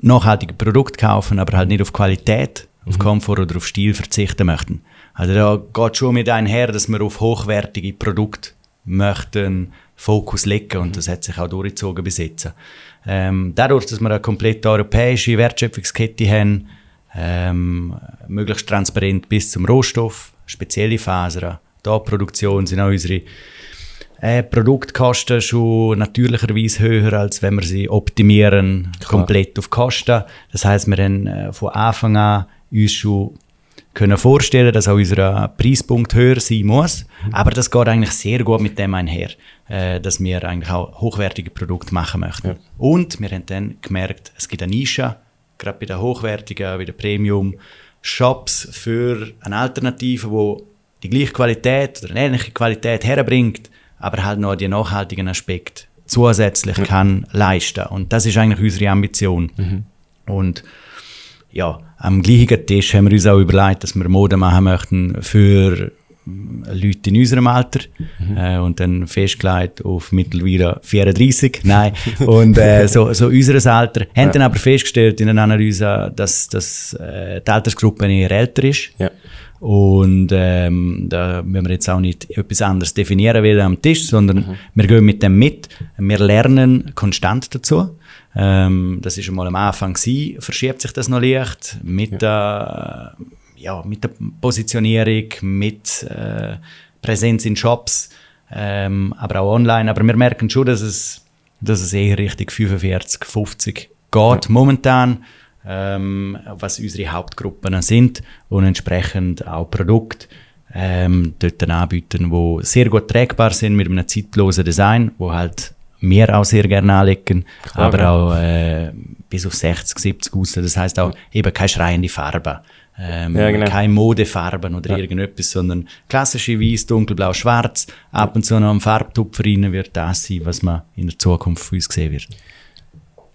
nachhaltige Produkte kaufen, aber halt nicht auf Qualität, auf mhm. Komfort oder auf Stil verzichten möchten. Also da geht schon mit einher, dass wir auf hochwertige Produkte möchten Fokus legen und das hat sich auch durchgezogen bis jetzt. Ähm, dadurch, dass wir eine komplett europäische Wertschöpfungskette haben, ähm, möglichst transparent bis zum Rohstoff, spezielle Fasern, da Produktion sind auch unsere äh, Produktkosten schon natürlicherweise höher, als wenn wir sie optimieren Klar. komplett auf Kosten. Das heißt, wir haben äh, von Anfang an uns schon können vorstellen, dass auch unser Preispunkt höher sein muss. Mhm. Aber das geht eigentlich sehr gut mit dem einher, äh, dass wir eigentlich auch hochwertige Produkte machen möchten. Ja. Und wir haben dann gemerkt, es gibt eine Nische, gerade bei den hochwertigen, bei den Premium-Shops für eine Alternative, die die gleiche Qualität oder eine ähnliche Qualität herbringt, aber halt noch die nachhaltigen Aspekte zusätzlich ja. kann leisten. Und das ist eigentlich unsere Ambition. Mhm. Und ja, am gleichen Tisch haben wir uns auch überlegt, dass wir Mode machen möchten für Leute in unserem Alter mhm. äh, und dann festgelegt auf mittlerweile 34, nein, und äh, (laughs) so, so unseres Alter. Ja. Haben dann aber festgestellt in einer Analyse, dass, dass äh, die Altersgruppe eher älter ist. Ja. Und ähm, da müssen wir jetzt auch nicht etwas anderes definieren wie am Tisch, sondern mhm. wir gehen mit dem mit. Wir lernen konstant dazu. Ähm, das ist einmal am Anfang gewesen, verschiebt sich das noch leicht mit der, ja, mit der Positionierung, mit äh, Präsenz in Shops, ähm, aber auch online. Aber wir merken schon, dass es, dass es eher Richtung 45, 50 geht ja. momentan ähm, was unsere Hauptgruppen sind und entsprechend auch Produkte ähm, dort anbieten, die sehr gut trägbar sind mit einem zeitlosen Design, wo halt wir auch sehr gerne anlegen, Klar, aber ja. auch äh, bis auf 60, 70 raus. Das heißt auch eben keine schreiende Farbe. Ähm, ja, genau. Keine Modefarben oder ja. irgendetwas, sondern klassische Weiß, dunkelblau, schwarz. Ab und zu noch ein Farbtupfer rein wird das sein, was man in der Zukunft für uns sehen wird.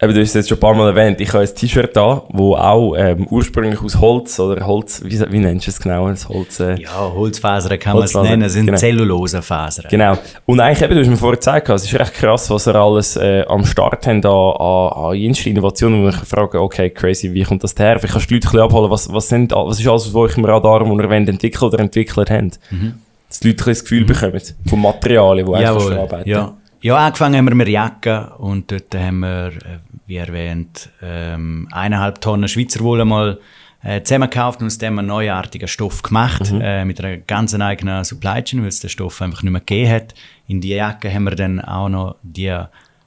Eben, du hast es jetzt schon ein paar Mal erwähnt, ich habe ein T-Shirt da, wo auch ähm, ursprünglich aus Holz oder Holz, wie, wie nennst du es genau? Das Holz, äh, ja, Holzfasern kann man es nennen, es sind genau. Zellulosefasern. Genau. Und eigentlich, eben, du hast mir vorher gezeigt, es ist recht krass, was er alles äh, am Start haben an, an, an Innovationen, wo ich frage, okay, crazy, wie kommt das her? Vielleicht kannst du die Leute ein bisschen abholen, was, was, sind, was ist alles, was euch im Radar, wo ihr entwickelt oder Entwickler habt? Mhm. Dass die Leute ein das Gefühl mhm. bekommen von Materialien, die eigentlich verarbeiten. Ja. Ja, angefangen haben wir mit Jacken und dort haben wir, äh, wie erwähnt, ähm, eineinhalb Tonnen Schweizer Wolle mal äh, zusammengekauft und aus dem einen neuartigen Stoff gemacht, mhm. äh, mit einer ganz eigenen Supply Chain, weil es den Stoff einfach nicht mehr gegeben hat. In die Jacke haben wir dann auch noch die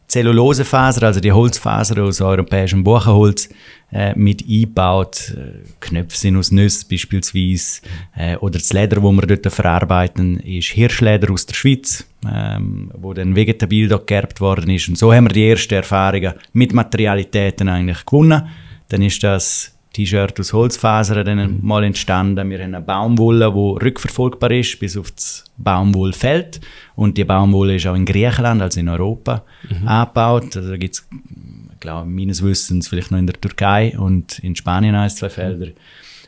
Zellulosefaser, also die Holzfaser aus europäischem Buchenholz, äh, mit eingebaut. Äh, Knöpfe sind aus Nüssen beispielsweise. Äh, oder das Leder, das wir dort verarbeiten, ist Hirschleder aus der Schweiz, ähm, wo dann vegetabil dort geerbt worden ist. Und so haben wir die ersten Erfahrungen mit Materialitäten eigentlich gewonnen. Dann ist das T-Shirt aus Holzfasern dann mhm. mal entstanden. Wir haben eine Baumwolle, die rückverfolgbar ist bis auf das Baumwollfeld. Und die Baumwolle ist auch in Griechenland, also in Europa, mhm. angebaut. Also da gibt es, glaube meines Wissens, vielleicht noch in der Türkei und in Spanien ein, zwei Felder.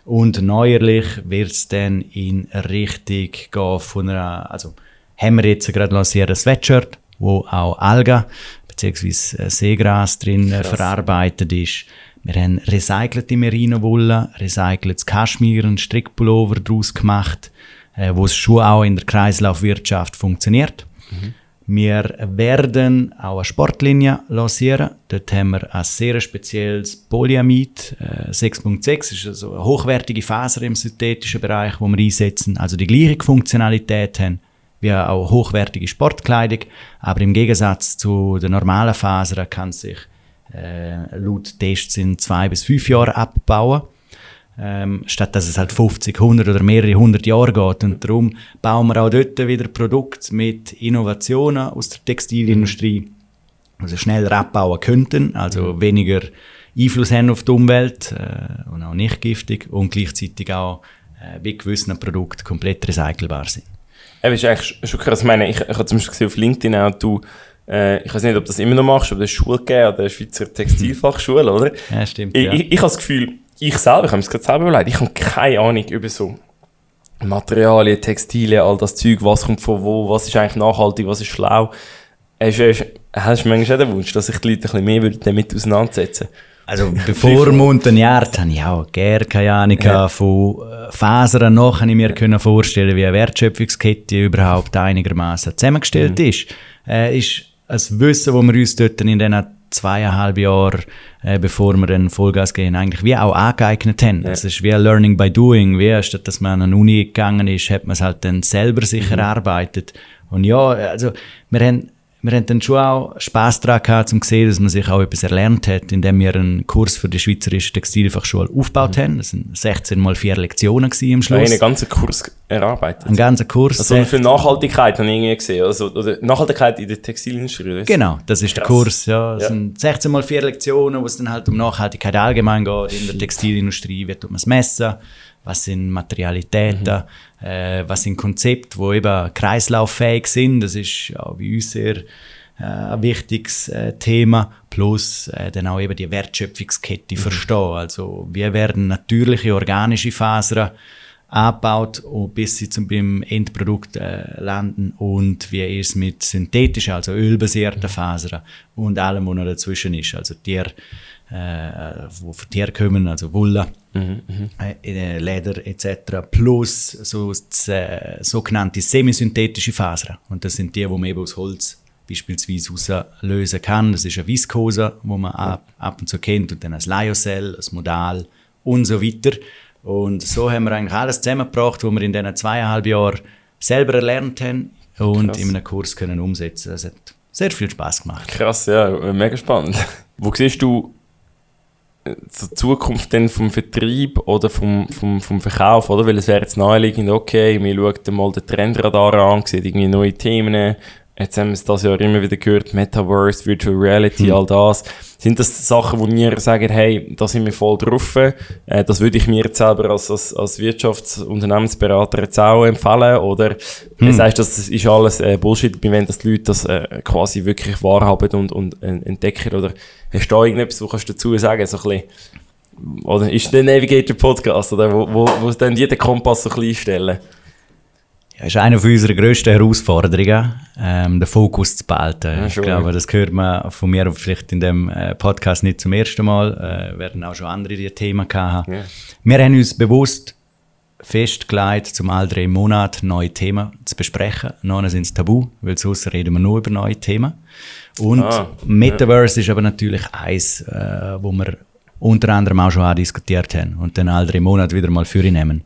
Und neuerlich wird es dann in Richtung gehen von einer, also haben wir jetzt gerade lanciert ein Sweatshirt, wo auch Algen bzw. Seegras drin Krass. verarbeitet ist. Wir haben recycelte Merino-Wolle, recyceltes Kaschmir, einen Strickpullover daraus gemacht, äh, wo es schon auch in der Kreislaufwirtschaft funktioniert. Mhm. Wir werden auch eine Sportlinie lancieren. Dort haben wir ein sehr spezielles Polyamid äh, 6.6. ist also eine hochwertige Faser im synthetischen Bereich, wo wir einsetzen. Also die gleiche Funktionalität haben wie auch hochwertige Sportkleidung. Aber im Gegensatz zu den normalen Fasern kann sich äh, laut Tests in zwei bis fünf Jahren abbauen. Ähm, statt dass es halt 50, 100 oder mehrere hundert Jahre geht. Und darum bauen wir auch dort wieder Produkte mit Innovationen aus der Textilindustrie, also schneller abbauen könnten, also mhm. weniger Einfluss haben auf die Umwelt äh, und auch nicht giftig und gleichzeitig auch äh, bei gewissen Produkten komplett recycelbar sind. Ja, ist eigentlich schon krass. Ich meine, ich, ich habe zum Beispiel gesehen auf LinkedIn auch, du äh, ich weiß nicht, ob du das immer noch machst, aber das Schule gegeben an der Schweizer Textilfachschule, oder? Ja, stimmt. Ich, ja. ich, ich habe das Gefühl, ich selber, ich habe es gerade selber überlegt, ich habe keine Ahnung über so Materialien, Textilien, all das Zeug, was kommt von wo, was ist eigentlich nachhaltig, was ist schlau. Hast, hast, hast du manchmal den Wunsch, dass sich die Leute ein bisschen mehr damit auseinandersetzen Also (laughs) bevor Montagnard hatte ich auch gerne keine Ahnung ja. von äh, Fasern. Noch kann ich mir können vorstellen, wie eine Wertschöpfungskette überhaupt einigermaßen zusammengestellt mhm. ist. Äh, ist ein Wissen, das wir uns dort in diesen zweieinhalb Jahren, äh, bevor wir dann Vollgas gehen, eigentlich wie auch angeeignet haben. Ja. Es ist wie Learning by Doing. Wie statt dass man an eine Uni gegangen ist, hat man es halt dann selber sich mhm. erarbeitet. Und ja, also wir haben wir haben dann schon auch Spass daran gehabt, um zu sehen, dass man sich auch etwas erlernt hat, indem wir einen Kurs für die Schweizerische Textilfachschule aufgebaut mhm. haben. Das waren 16 mal vier Lektionen am Schluss. Ja, einen ganzen Kurs erarbeitet. Einen ganzen Kurs. Also für Nachhaltigkeit habe ich irgendwie gesehen. Also, oder Nachhaltigkeit in der Textilindustrie. Genau, das ist Krass. der Kurs. Ja. Das ja. sind 16 mal vier Lektionen, wo es dann halt um Nachhaltigkeit allgemein geht. In der Textilindustrie wird man es messen was sind Materialitäten, mhm. äh, was sind Konzepte, die eben kreislauffähig sind. Das ist ja bei uns sehr äh, ein wichtiges äh, Thema. Plus äh, dann auch eben die Wertschöpfungskette mhm. verstehen. Also wie werden natürliche organische Fasern angebaut, bis sie zum beim Endprodukt äh, landen und wie ist es mit synthetischen, also ölbasierten. Fasern und allem, was noch dazwischen ist. Also Tier, äh, wo von Tieren kommen, also Wolle, mhm, mhm. äh, Leder etc. Plus so, äh, sogenannte semisynthetische Fasern. Und das sind die, die man eben aus Holz beispielsweise auslösen kann. Das ist eine Viskose, wo man ab, ab und zu kennt, und dann ein Lyocell, ein Modal und so weiter. Und so haben wir eigentlich alles zusammengebracht, was wir in diesen zweieinhalb Jahren selber erlernt haben und Krass. in einem Kurs können umsetzen. Das hat sehr viel Spaß gemacht. Krass, ja, mega spannend. (laughs) Wo siehst du zur Zukunft dann vom Vertrieb oder vom, vom, vom Verkauf, oder? Weil es wäre jetzt naheliegend, okay, wir schauen mal den Trendradar an, sehen irgendwie neue Themen, Jetzt haben wir es das Jahr immer wieder gehört, Metaverse, Virtual Reality, hm. all das. Sind das Sachen, wo wir sagen, hey, da sind wir voll drauf, äh, das würde ich mir jetzt selber als, als, als Wirtschaftsunternehmensberater jetzt auch empfehlen, oder hm. sagst das ist alles äh, Bullshit, wir wollen, dass die Leute das äh, quasi wirklich wahrhaben und, und äh, entdecken, oder hast du da irgendetwas, was kannst du dazu sagen, so ein bisschen, oder ist der Navigator Podcast, oder wo, wo, wo dann jeder Kompass so ein bisschen einstellen? Ja, ist eine unserer grössten Herausforderungen, ähm, den Fokus zu behalten. Ja, ich glaube, das hört man von mir vielleicht in dem äh, Podcast nicht zum ersten Mal. Äh, werden auch schon andere die Themen gehabt. Ja. Wir haben uns bewusst festgelegt, zum all drei Monaten neue Themen zu besprechen. Noch sind es tabu, weil sonst reden wir nur über neue Themen. Und ah, Metaverse ja. ist aber natürlich eins, äh, wo wir unter anderem auch schon diskutiert haben und dann all drei Monate wieder mal für nehmen.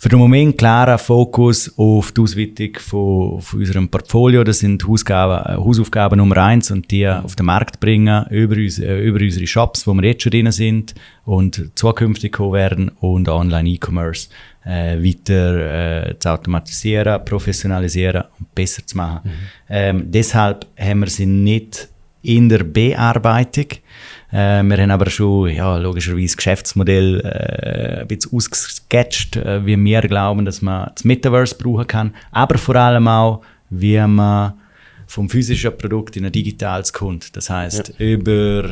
Für den Moment klarer Fokus auf die Ausweitung von, von unserem Portfolio. Das sind Hausaufgaben, äh, Hausaufgaben Nummer eins und die auf den Markt bringen über, uns, äh, über unsere Shops, wo wir jetzt schon drin sind und zukünftig kommen werden und Online-E-Commerce äh, weiter äh, zu automatisieren, professionalisieren und besser zu machen. Mhm. Ähm, deshalb haben wir sie nicht in der Bearbeitung. Äh, wir haben aber schon, ja, logischerweise das Geschäftsmodell äh, ein bisschen ausgesketcht, äh, wie wir glauben, dass man das Metaverse brauchen kann, aber vor allem auch, wie man vom physischen Produkt in ein digitales kommt. Das heißt ja. über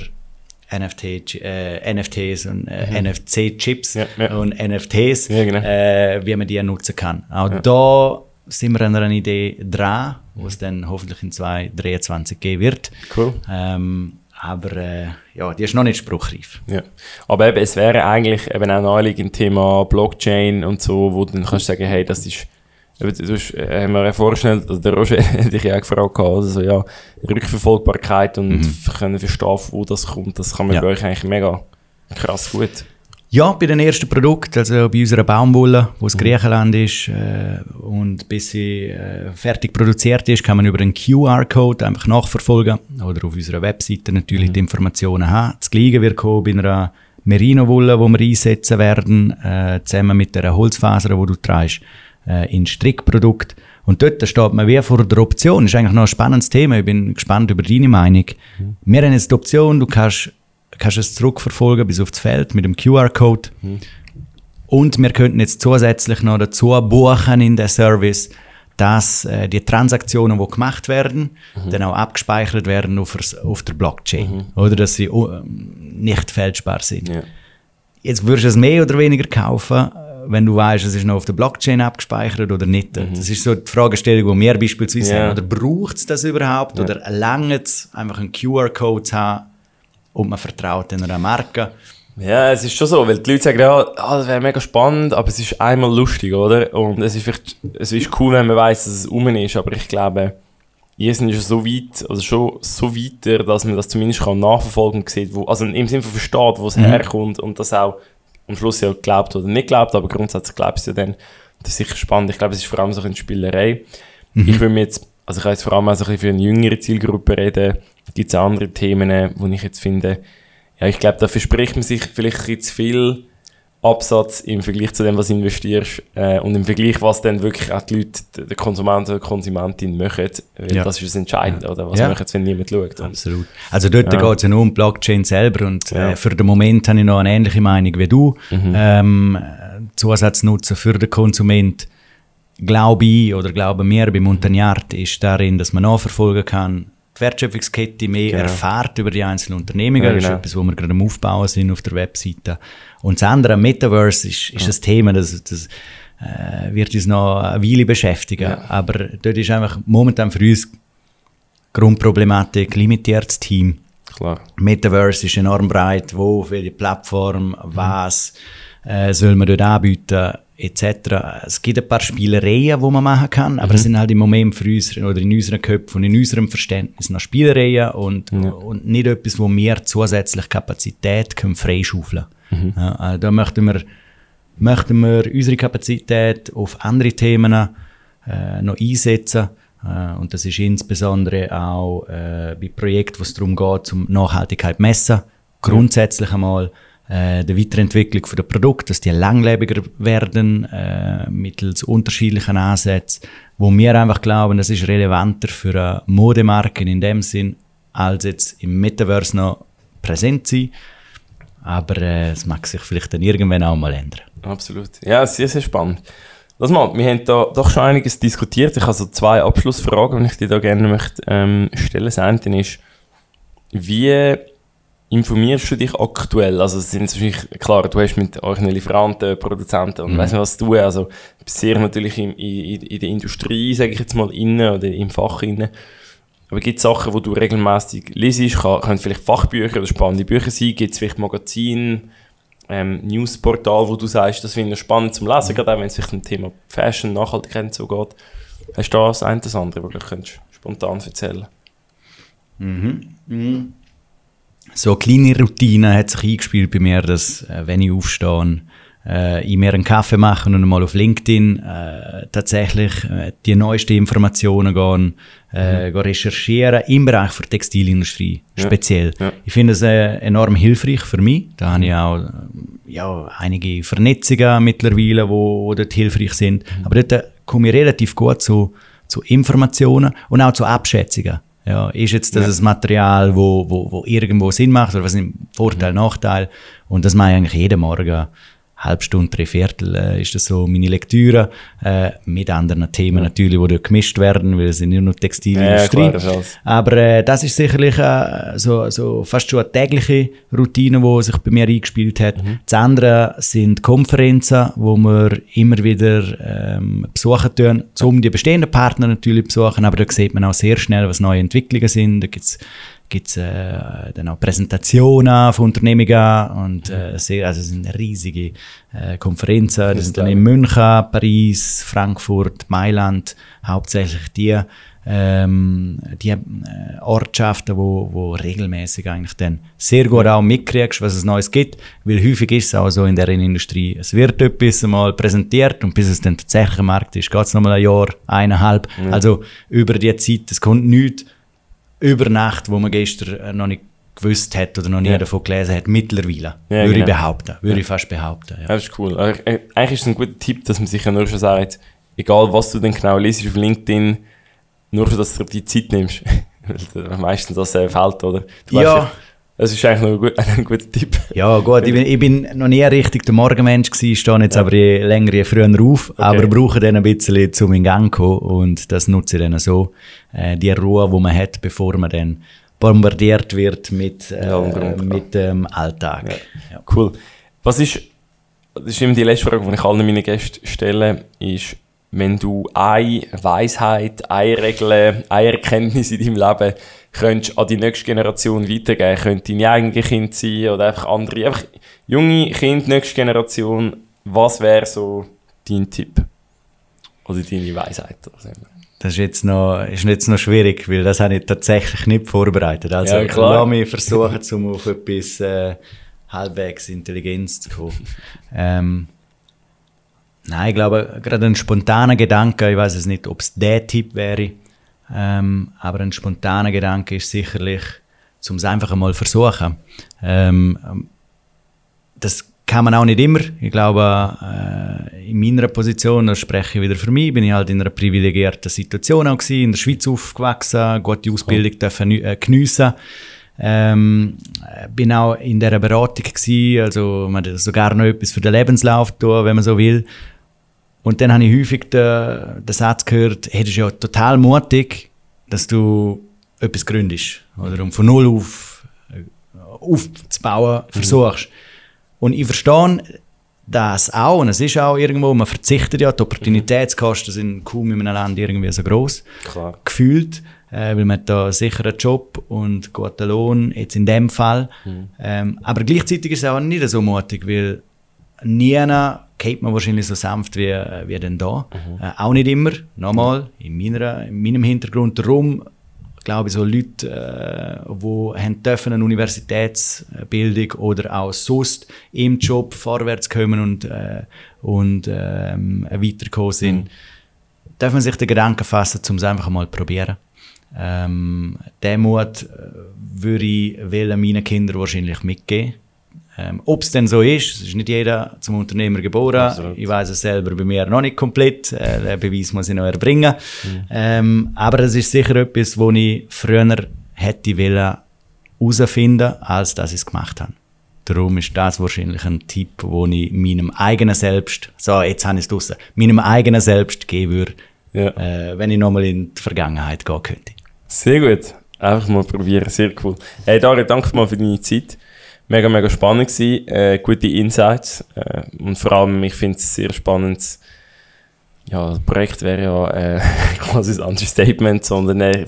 NFT, äh, NFTs und äh, mhm. NFC-Chips ja, ja. und NFTs, genau. äh, wie man die nutzen kann. Auch da sind wir an einer Idee dran, wo es dann hoffentlich in 2023 geben wird. Cool. Ähm, aber äh, ja, die ist noch nicht spruchreif. Ja. Aber eben, es wäre eigentlich eben auch naheliegend Thema Blockchain und so, wo du dann kannst sagen, hey, das ist, du hast, äh, haben wir vorgestellt, also der Roger (laughs) hätte dich ja auch gefragt, also ja, Rückverfolgbarkeit und mhm. können verstehen, wo das kommt, das kann man ja. bei euch eigentlich mega krass gut. Ja, bei den ersten Produkten, also bei unserer Baumwolle, wo es mhm. Griechenland ist äh, und bis sie äh, fertig produziert ist, kann man über einen QR-Code einfach nachverfolgen oder auf unserer Webseite natürlich mhm. die Informationen haben. Das Gleiche wird kommen bei einer Merino-Wolle, die wir einsetzen werden, äh, zusammen mit der Holzfaser, die du trägst, äh, in Strickprodukt. Und dort steht man wie vor der Option. Das ist eigentlich noch ein spannendes Thema. Ich bin gespannt über deine Meinung. Mhm. Wir haben jetzt die Option, du kannst kannst es zurückverfolgen bis aufs Feld mit dem QR-Code. Mhm. Und wir könnten jetzt zusätzlich noch dazu buchen in der Service, dass äh, die Transaktionen, die gemacht werden, mhm. dann auch abgespeichert werden auf, auf der Blockchain. Mhm. Oder dass sie uh, nicht fälschbar sind. Ja. Jetzt würdest du es mehr oder weniger kaufen, wenn du weißt, es ist noch auf der Blockchain abgespeichert oder nicht. Mhm. Das ist so die Fragestellung, die wir beispielsweise ja. haben. Oder braucht es das überhaupt? Ja. Oder lange es einfach einen QR-Code zu haben, und man vertraut einer Marke. Ja, es ist schon so, weil die Leute sagen, ja, ah, das wäre mega spannend, aber es ist einmal lustig, oder? Und es ist vielleicht, es ist cool, wenn man weiß, dass es um ist, aber ich glaube, sind schon so weit, also schon so weiter, dass man das zumindest kann nachverfolgen sieht, wo, also im Sinne von versteht, wo es mhm. herkommt und das auch am Schluss ja glaubt oder nicht glaubt, aber grundsätzlich glaubt es ja dann. Das ist sicher spannend. Ich glaube, es ist vor allem so eine Spielerei. Mhm. Ich will mir jetzt, also ich kann jetzt vor allem auch so ein bisschen für eine jüngere Zielgruppe reden. Gibt es andere Themen, wo ich jetzt finde, ja, ich glaube, da verspricht man sich vielleicht ein zu viel Absatz im Vergleich zu dem, was du investierst äh, und im Vergleich, was dann wirklich auch die Leute, der Konsument oder die Konsumentin machen, weil ja. das ist das Entscheidende, oder? Was ja. machen sie, wenn niemand schaut. Absolut. Also dort ja. geht es ja nur um Blockchain selber und äh, ja. äh, für den Moment habe ich noch eine ähnliche Meinung wie du. Mhm. Ähm, Zusatznutzen für den Konsument glaube ich oder glauben wir beim Unternehmer ist darin, dass man nachverfolgen kann, die Wertschöpfungskette mehr genau. erfährt über die einzelnen Unternehmungen. Ja, genau. Das ist genau. etwas, wo wir gerade am Aufbauen sind auf der Webseite. Und das andere, Metaverse, ist, ist ja. das Thema, das, das äh, wird uns noch eine Weile beschäftigen. Ja. Aber dort ist einfach momentan für uns Grundproblematik limitiertes Team. Klar. Metaverse ist enorm breit. Wo, für die Plattform, was äh, soll man dort anbieten? Etc. Es gibt ein paar Spielereien, die man machen kann, aber mhm. es sind halt im Moment für uns oder in unseren Köpfen und in unserem Verständnis noch Spielereien und, ja. und nicht etwas, wo wir zusätzlich Kapazität können freischaufeln können. Mhm. Ja, also da möchten wir, möchten wir unsere Kapazität auf andere Themen äh, noch einsetzen. Äh, und das ist insbesondere auch äh, bei Projekten, wo es darum geht, um Nachhaltigkeit messen. Grundsätzlich einmal äh, der Weiterentwicklung der Produkte, dass die langlebiger werden äh, mittels unterschiedlichen Ansätzen, wo wir einfach glauben, das ist relevanter für eine Modemarke in dem Sinn, als jetzt im Metaverse noch präsent sein. Aber äh, es mag sich vielleicht dann irgendwann auch mal ändern. Absolut. Ja, sehr, sehr spannend. Lass mal, wir haben da doch schon einiges diskutiert. Ich habe so zwei Abschlussfragen, die ich dir da gerne möchte, ähm, stellen möchte. Das eine ist, wie informierst du dich aktuell? Also es sind wahrscheinlich, klar, du hast mit euren Lieferanten, Produzenten und mhm. weiss nicht was zu tun, also sehr natürlich in, in, in der Industrie, sage ich jetzt mal, innen oder im Fach innen. Aber gibt es Sachen, die du regelmäßig liest? Kann, können vielleicht Fachbücher oder spannende Bücher sein? Gibt es vielleicht Magazine, ähm, Newsportal, wo du sagst, das finde ich spannend zum Lesen, mhm. gerade auch wenn es sich um Thema Fashion, Nachhaltigkeit so geht. Hast du da das eine oder andere, was du spontan erzählen Mhm. mhm so eine kleine Routine hat sich eingespielt bei mir, dass, äh, wenn ich aufstehe, äh, ich mir einen Kaffee mache und mal auf LinkedIn äh, tatsächlich äh, die neuesten Informationen gehen, äh, mhm. recherchieren im Bereich der Textilindustrie ja. speziell. Ja. Ich finde es äh, enorm hilfreich für mich. Da habe ich auch äh, ja, einige Vernetzungen mittlerweile, wo, wo dort hilfreich sind. Mhm. Aber dort äh, komme ich relativ gut zu, zu Informationen und auch zu Abschätzungen. Ja, ist jetzt das ja. ein Material, wo, wo, wo irgendwo Sinn macht oder was ist Vorteil, mhm. Nachteil? Und das mache ich eigentlich jeden Morgen halbe Stunde, drei Viertel äh, ist das so meine Lektüre, äh, mit anderen Themen natürlich, die gemischt werden, weil es sind nicht nur Textilindustrie. Ja, klar, Aber äh, das ist sicherlich äh, so, so fast schon eine tägliche Routine, die sich bei mir eingespielt hat. Mhm. Das andere sind Konferenzen, wo wir immer wieder ähm, besuchen tun, um die bestehenden Partner natürlich besuchen, aber da sieht man auch sehr schnell, was neue Entwicklungen sind. Da gibt's gibt es äh, dann auch Präsentationen von Unternehmungen und äh, sehr, also es sind riesige äh, Konferenzen, die sind dann in München, Paris, Frankfurt, Mailand, hauptsächlich die, ähm, die äh, Ortschaften, wo, wo regelmäßig eigentlich dann sehr gut auch mitkriegst, was es Neues gibt, weil häufig ist es auch so in der Industrie, es wird etwas mal präsentiert und bis es dann tatsächlich am Markt ist, geht es nochmal ein Jahr, eineinhalb, mhm. also über die Zeit, es kommt nichts über Nacht, wo man gestern äh, noch nicht gewusst hat oder noch nie ja. davon gelesen hat, mittlerweile. Ja, würde genau. ich behaupten. Würde ja. ich fast behaupten. Ja. Das ist cool. Äh, eigentlich ist es ein guter Tipp, dass man sich ja nur schon sagt, egal was du denn genau liest auf LinkedIn, nur schon, dass du die Zeit nimmst. (laughs) Weil meistens das äh, fällt, oder? Du ja. Das ist eigentlich noch ein, gut, (laughs) ein guter Tipp. Ja, gut, ich bin, ich bin noch nie richtig der Morgenmensch gewesen, stehe jetzt ja. aber je länger, je früher auf, okay. aber brauche dann ein bisschen, um in Gang zu kommen und das nutze ich dann so. Äh, die Ruhe, die man hat, bevor man dann bombardiert wird mit, äh, ja, mit dem ähm, Alltag. Ja. Cool. Was ist, das ist immer die letzte Frage, die ich allen meinen Gästen stelle, ist, wenn du eine Weisheit, eine Regel, eine Erkenntnis in deinem Leben könntest an die nächste Generation weitergeben, könnte deine eigene Kind sein oder einfach andere, einfach junge Kinder, nächste Generation, was wäre so dein Tipp? Oder deine Weisheit? Das ist jetzt, noch, ist jetzt noch schwierig, weil das habe ich tatsächlich nicht vorbereitet. Also ja, klar. lass mich versuchen, um auf etwas äh, halbwegs Intelligenz zu kommen. (laughs) ähm, nein, ich glaube, gerade ein spontaner Gedanke, ich weiß es nicht, ob es der Tipp wäre, ähm, aber ein spontaner Gedanke ist sicherlich, um es einfach einmal versuchen. Ähm, das kann man auch nicht immer. Ich glaube, äh, in meiner Position, das spreche ich wieder für mich, bin ich halt in einer privilegierten Situation auch gewesen, in der Schweiz aufgewachsen, gute Ausbildung cool. dürfen äh, geniessen. Ähm, bin auch in dieser Beratung gewesen, also man hat sogar noch etwas für den Lebenslauf tun, wenn man so will. Und dann habe ich häufig den, den Satz gehört, hey, das ist ja total mutig, dass du etwas gründest. Oder um von null auf äh, aufzubauen mhm. versuchst. Und ich verstehe das auch, und es ist auch irgendwo, man verzichtet ja, die Opportunitätskosten sind kaum in einem Land irgendwie so groß gefühlt, äh, weil man da einen sicheren Job und guten Lohn, jetzt in dem Fall. Mhm. Ähm, aber gleichzeitig ist es auch nicht so mutig, weil nie geht man wahrscheinlich so sanft wie, wie denn da. Mhm. Äh, auch nicht immer. Nochmal, in, meiner, in meinem Hintergrund darum, glaube ich, so Leute, äh, die haben dürfen eine Universitätsbildung oder auch sonst im Job vorwärts kommen und, äh, und ähm, weitergekommen sind, mhm. darf sich den Gedanken fassen, um es einfach mal zu probieren. Ähm, den äh, würde ich meinen Kindern wahrscheinlich mitgeben ähm, Ob es denn so ist, es ist nicht jeder zum Unternehmer geboren. Absolut. Ich weiß es selber bei mir noch nicht komplett. Äh, den Beweis muss ich noch erbringen. Mhm. Ähm, aber es ist sicher etwas, wo ich früher hätte wollen herausfinden, als dass ich es gemacht habe. Darum ist das wahrscheinlich ein Tipp, wo ich meinem eigenen Selbst, so jetzt habe ich es draussen, meinem eigenen Selbst geben würde, ja. äh, wenn ich nochmal in die Vergangenheit gehen könnte. Sehr gut. Einfach mal probieren, sehr cool. Hey Dario, danke mal für deine Zeit mega, mega spannend gewesen, äh, gute Insights äh, und vor allem, ich finde es sehr spannend, ja, das Projekt wäre ja äh, (laughs) quasi ein Understatement, sondern äh,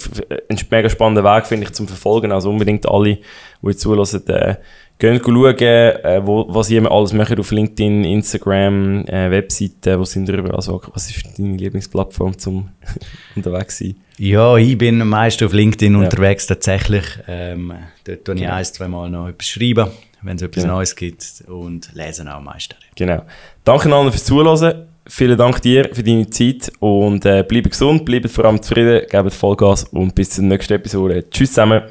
ein mega spannender Weg, finde ich, zum Verfolgen, also unbedingt alle, die zulassen, äh, Gehen schauen, äh, wo, was ihr alles macht auf LinkedIn, Instagram, äh, Webseiten, wo sind drüber? Also, was ist deine Lieblingsplattform zum (laughs) unterwegs sein? Ja, ich bin meist auf LinkedIn ja. unterwegs tatsächlich. Ähm, dort tue ich genau. ein, zwei Mal noch etwas schreiben, wenn es etwas genau. Neues gibt und lesen auch meist. Genau. Danke allen fürs Zuhören. Vielen Dank dir für deine Zeit und äh, bleibe gesund, bleibe vor allem zufrieden, gebt Vollgas und bis zur nächsten Episode. Tschüss zusammen.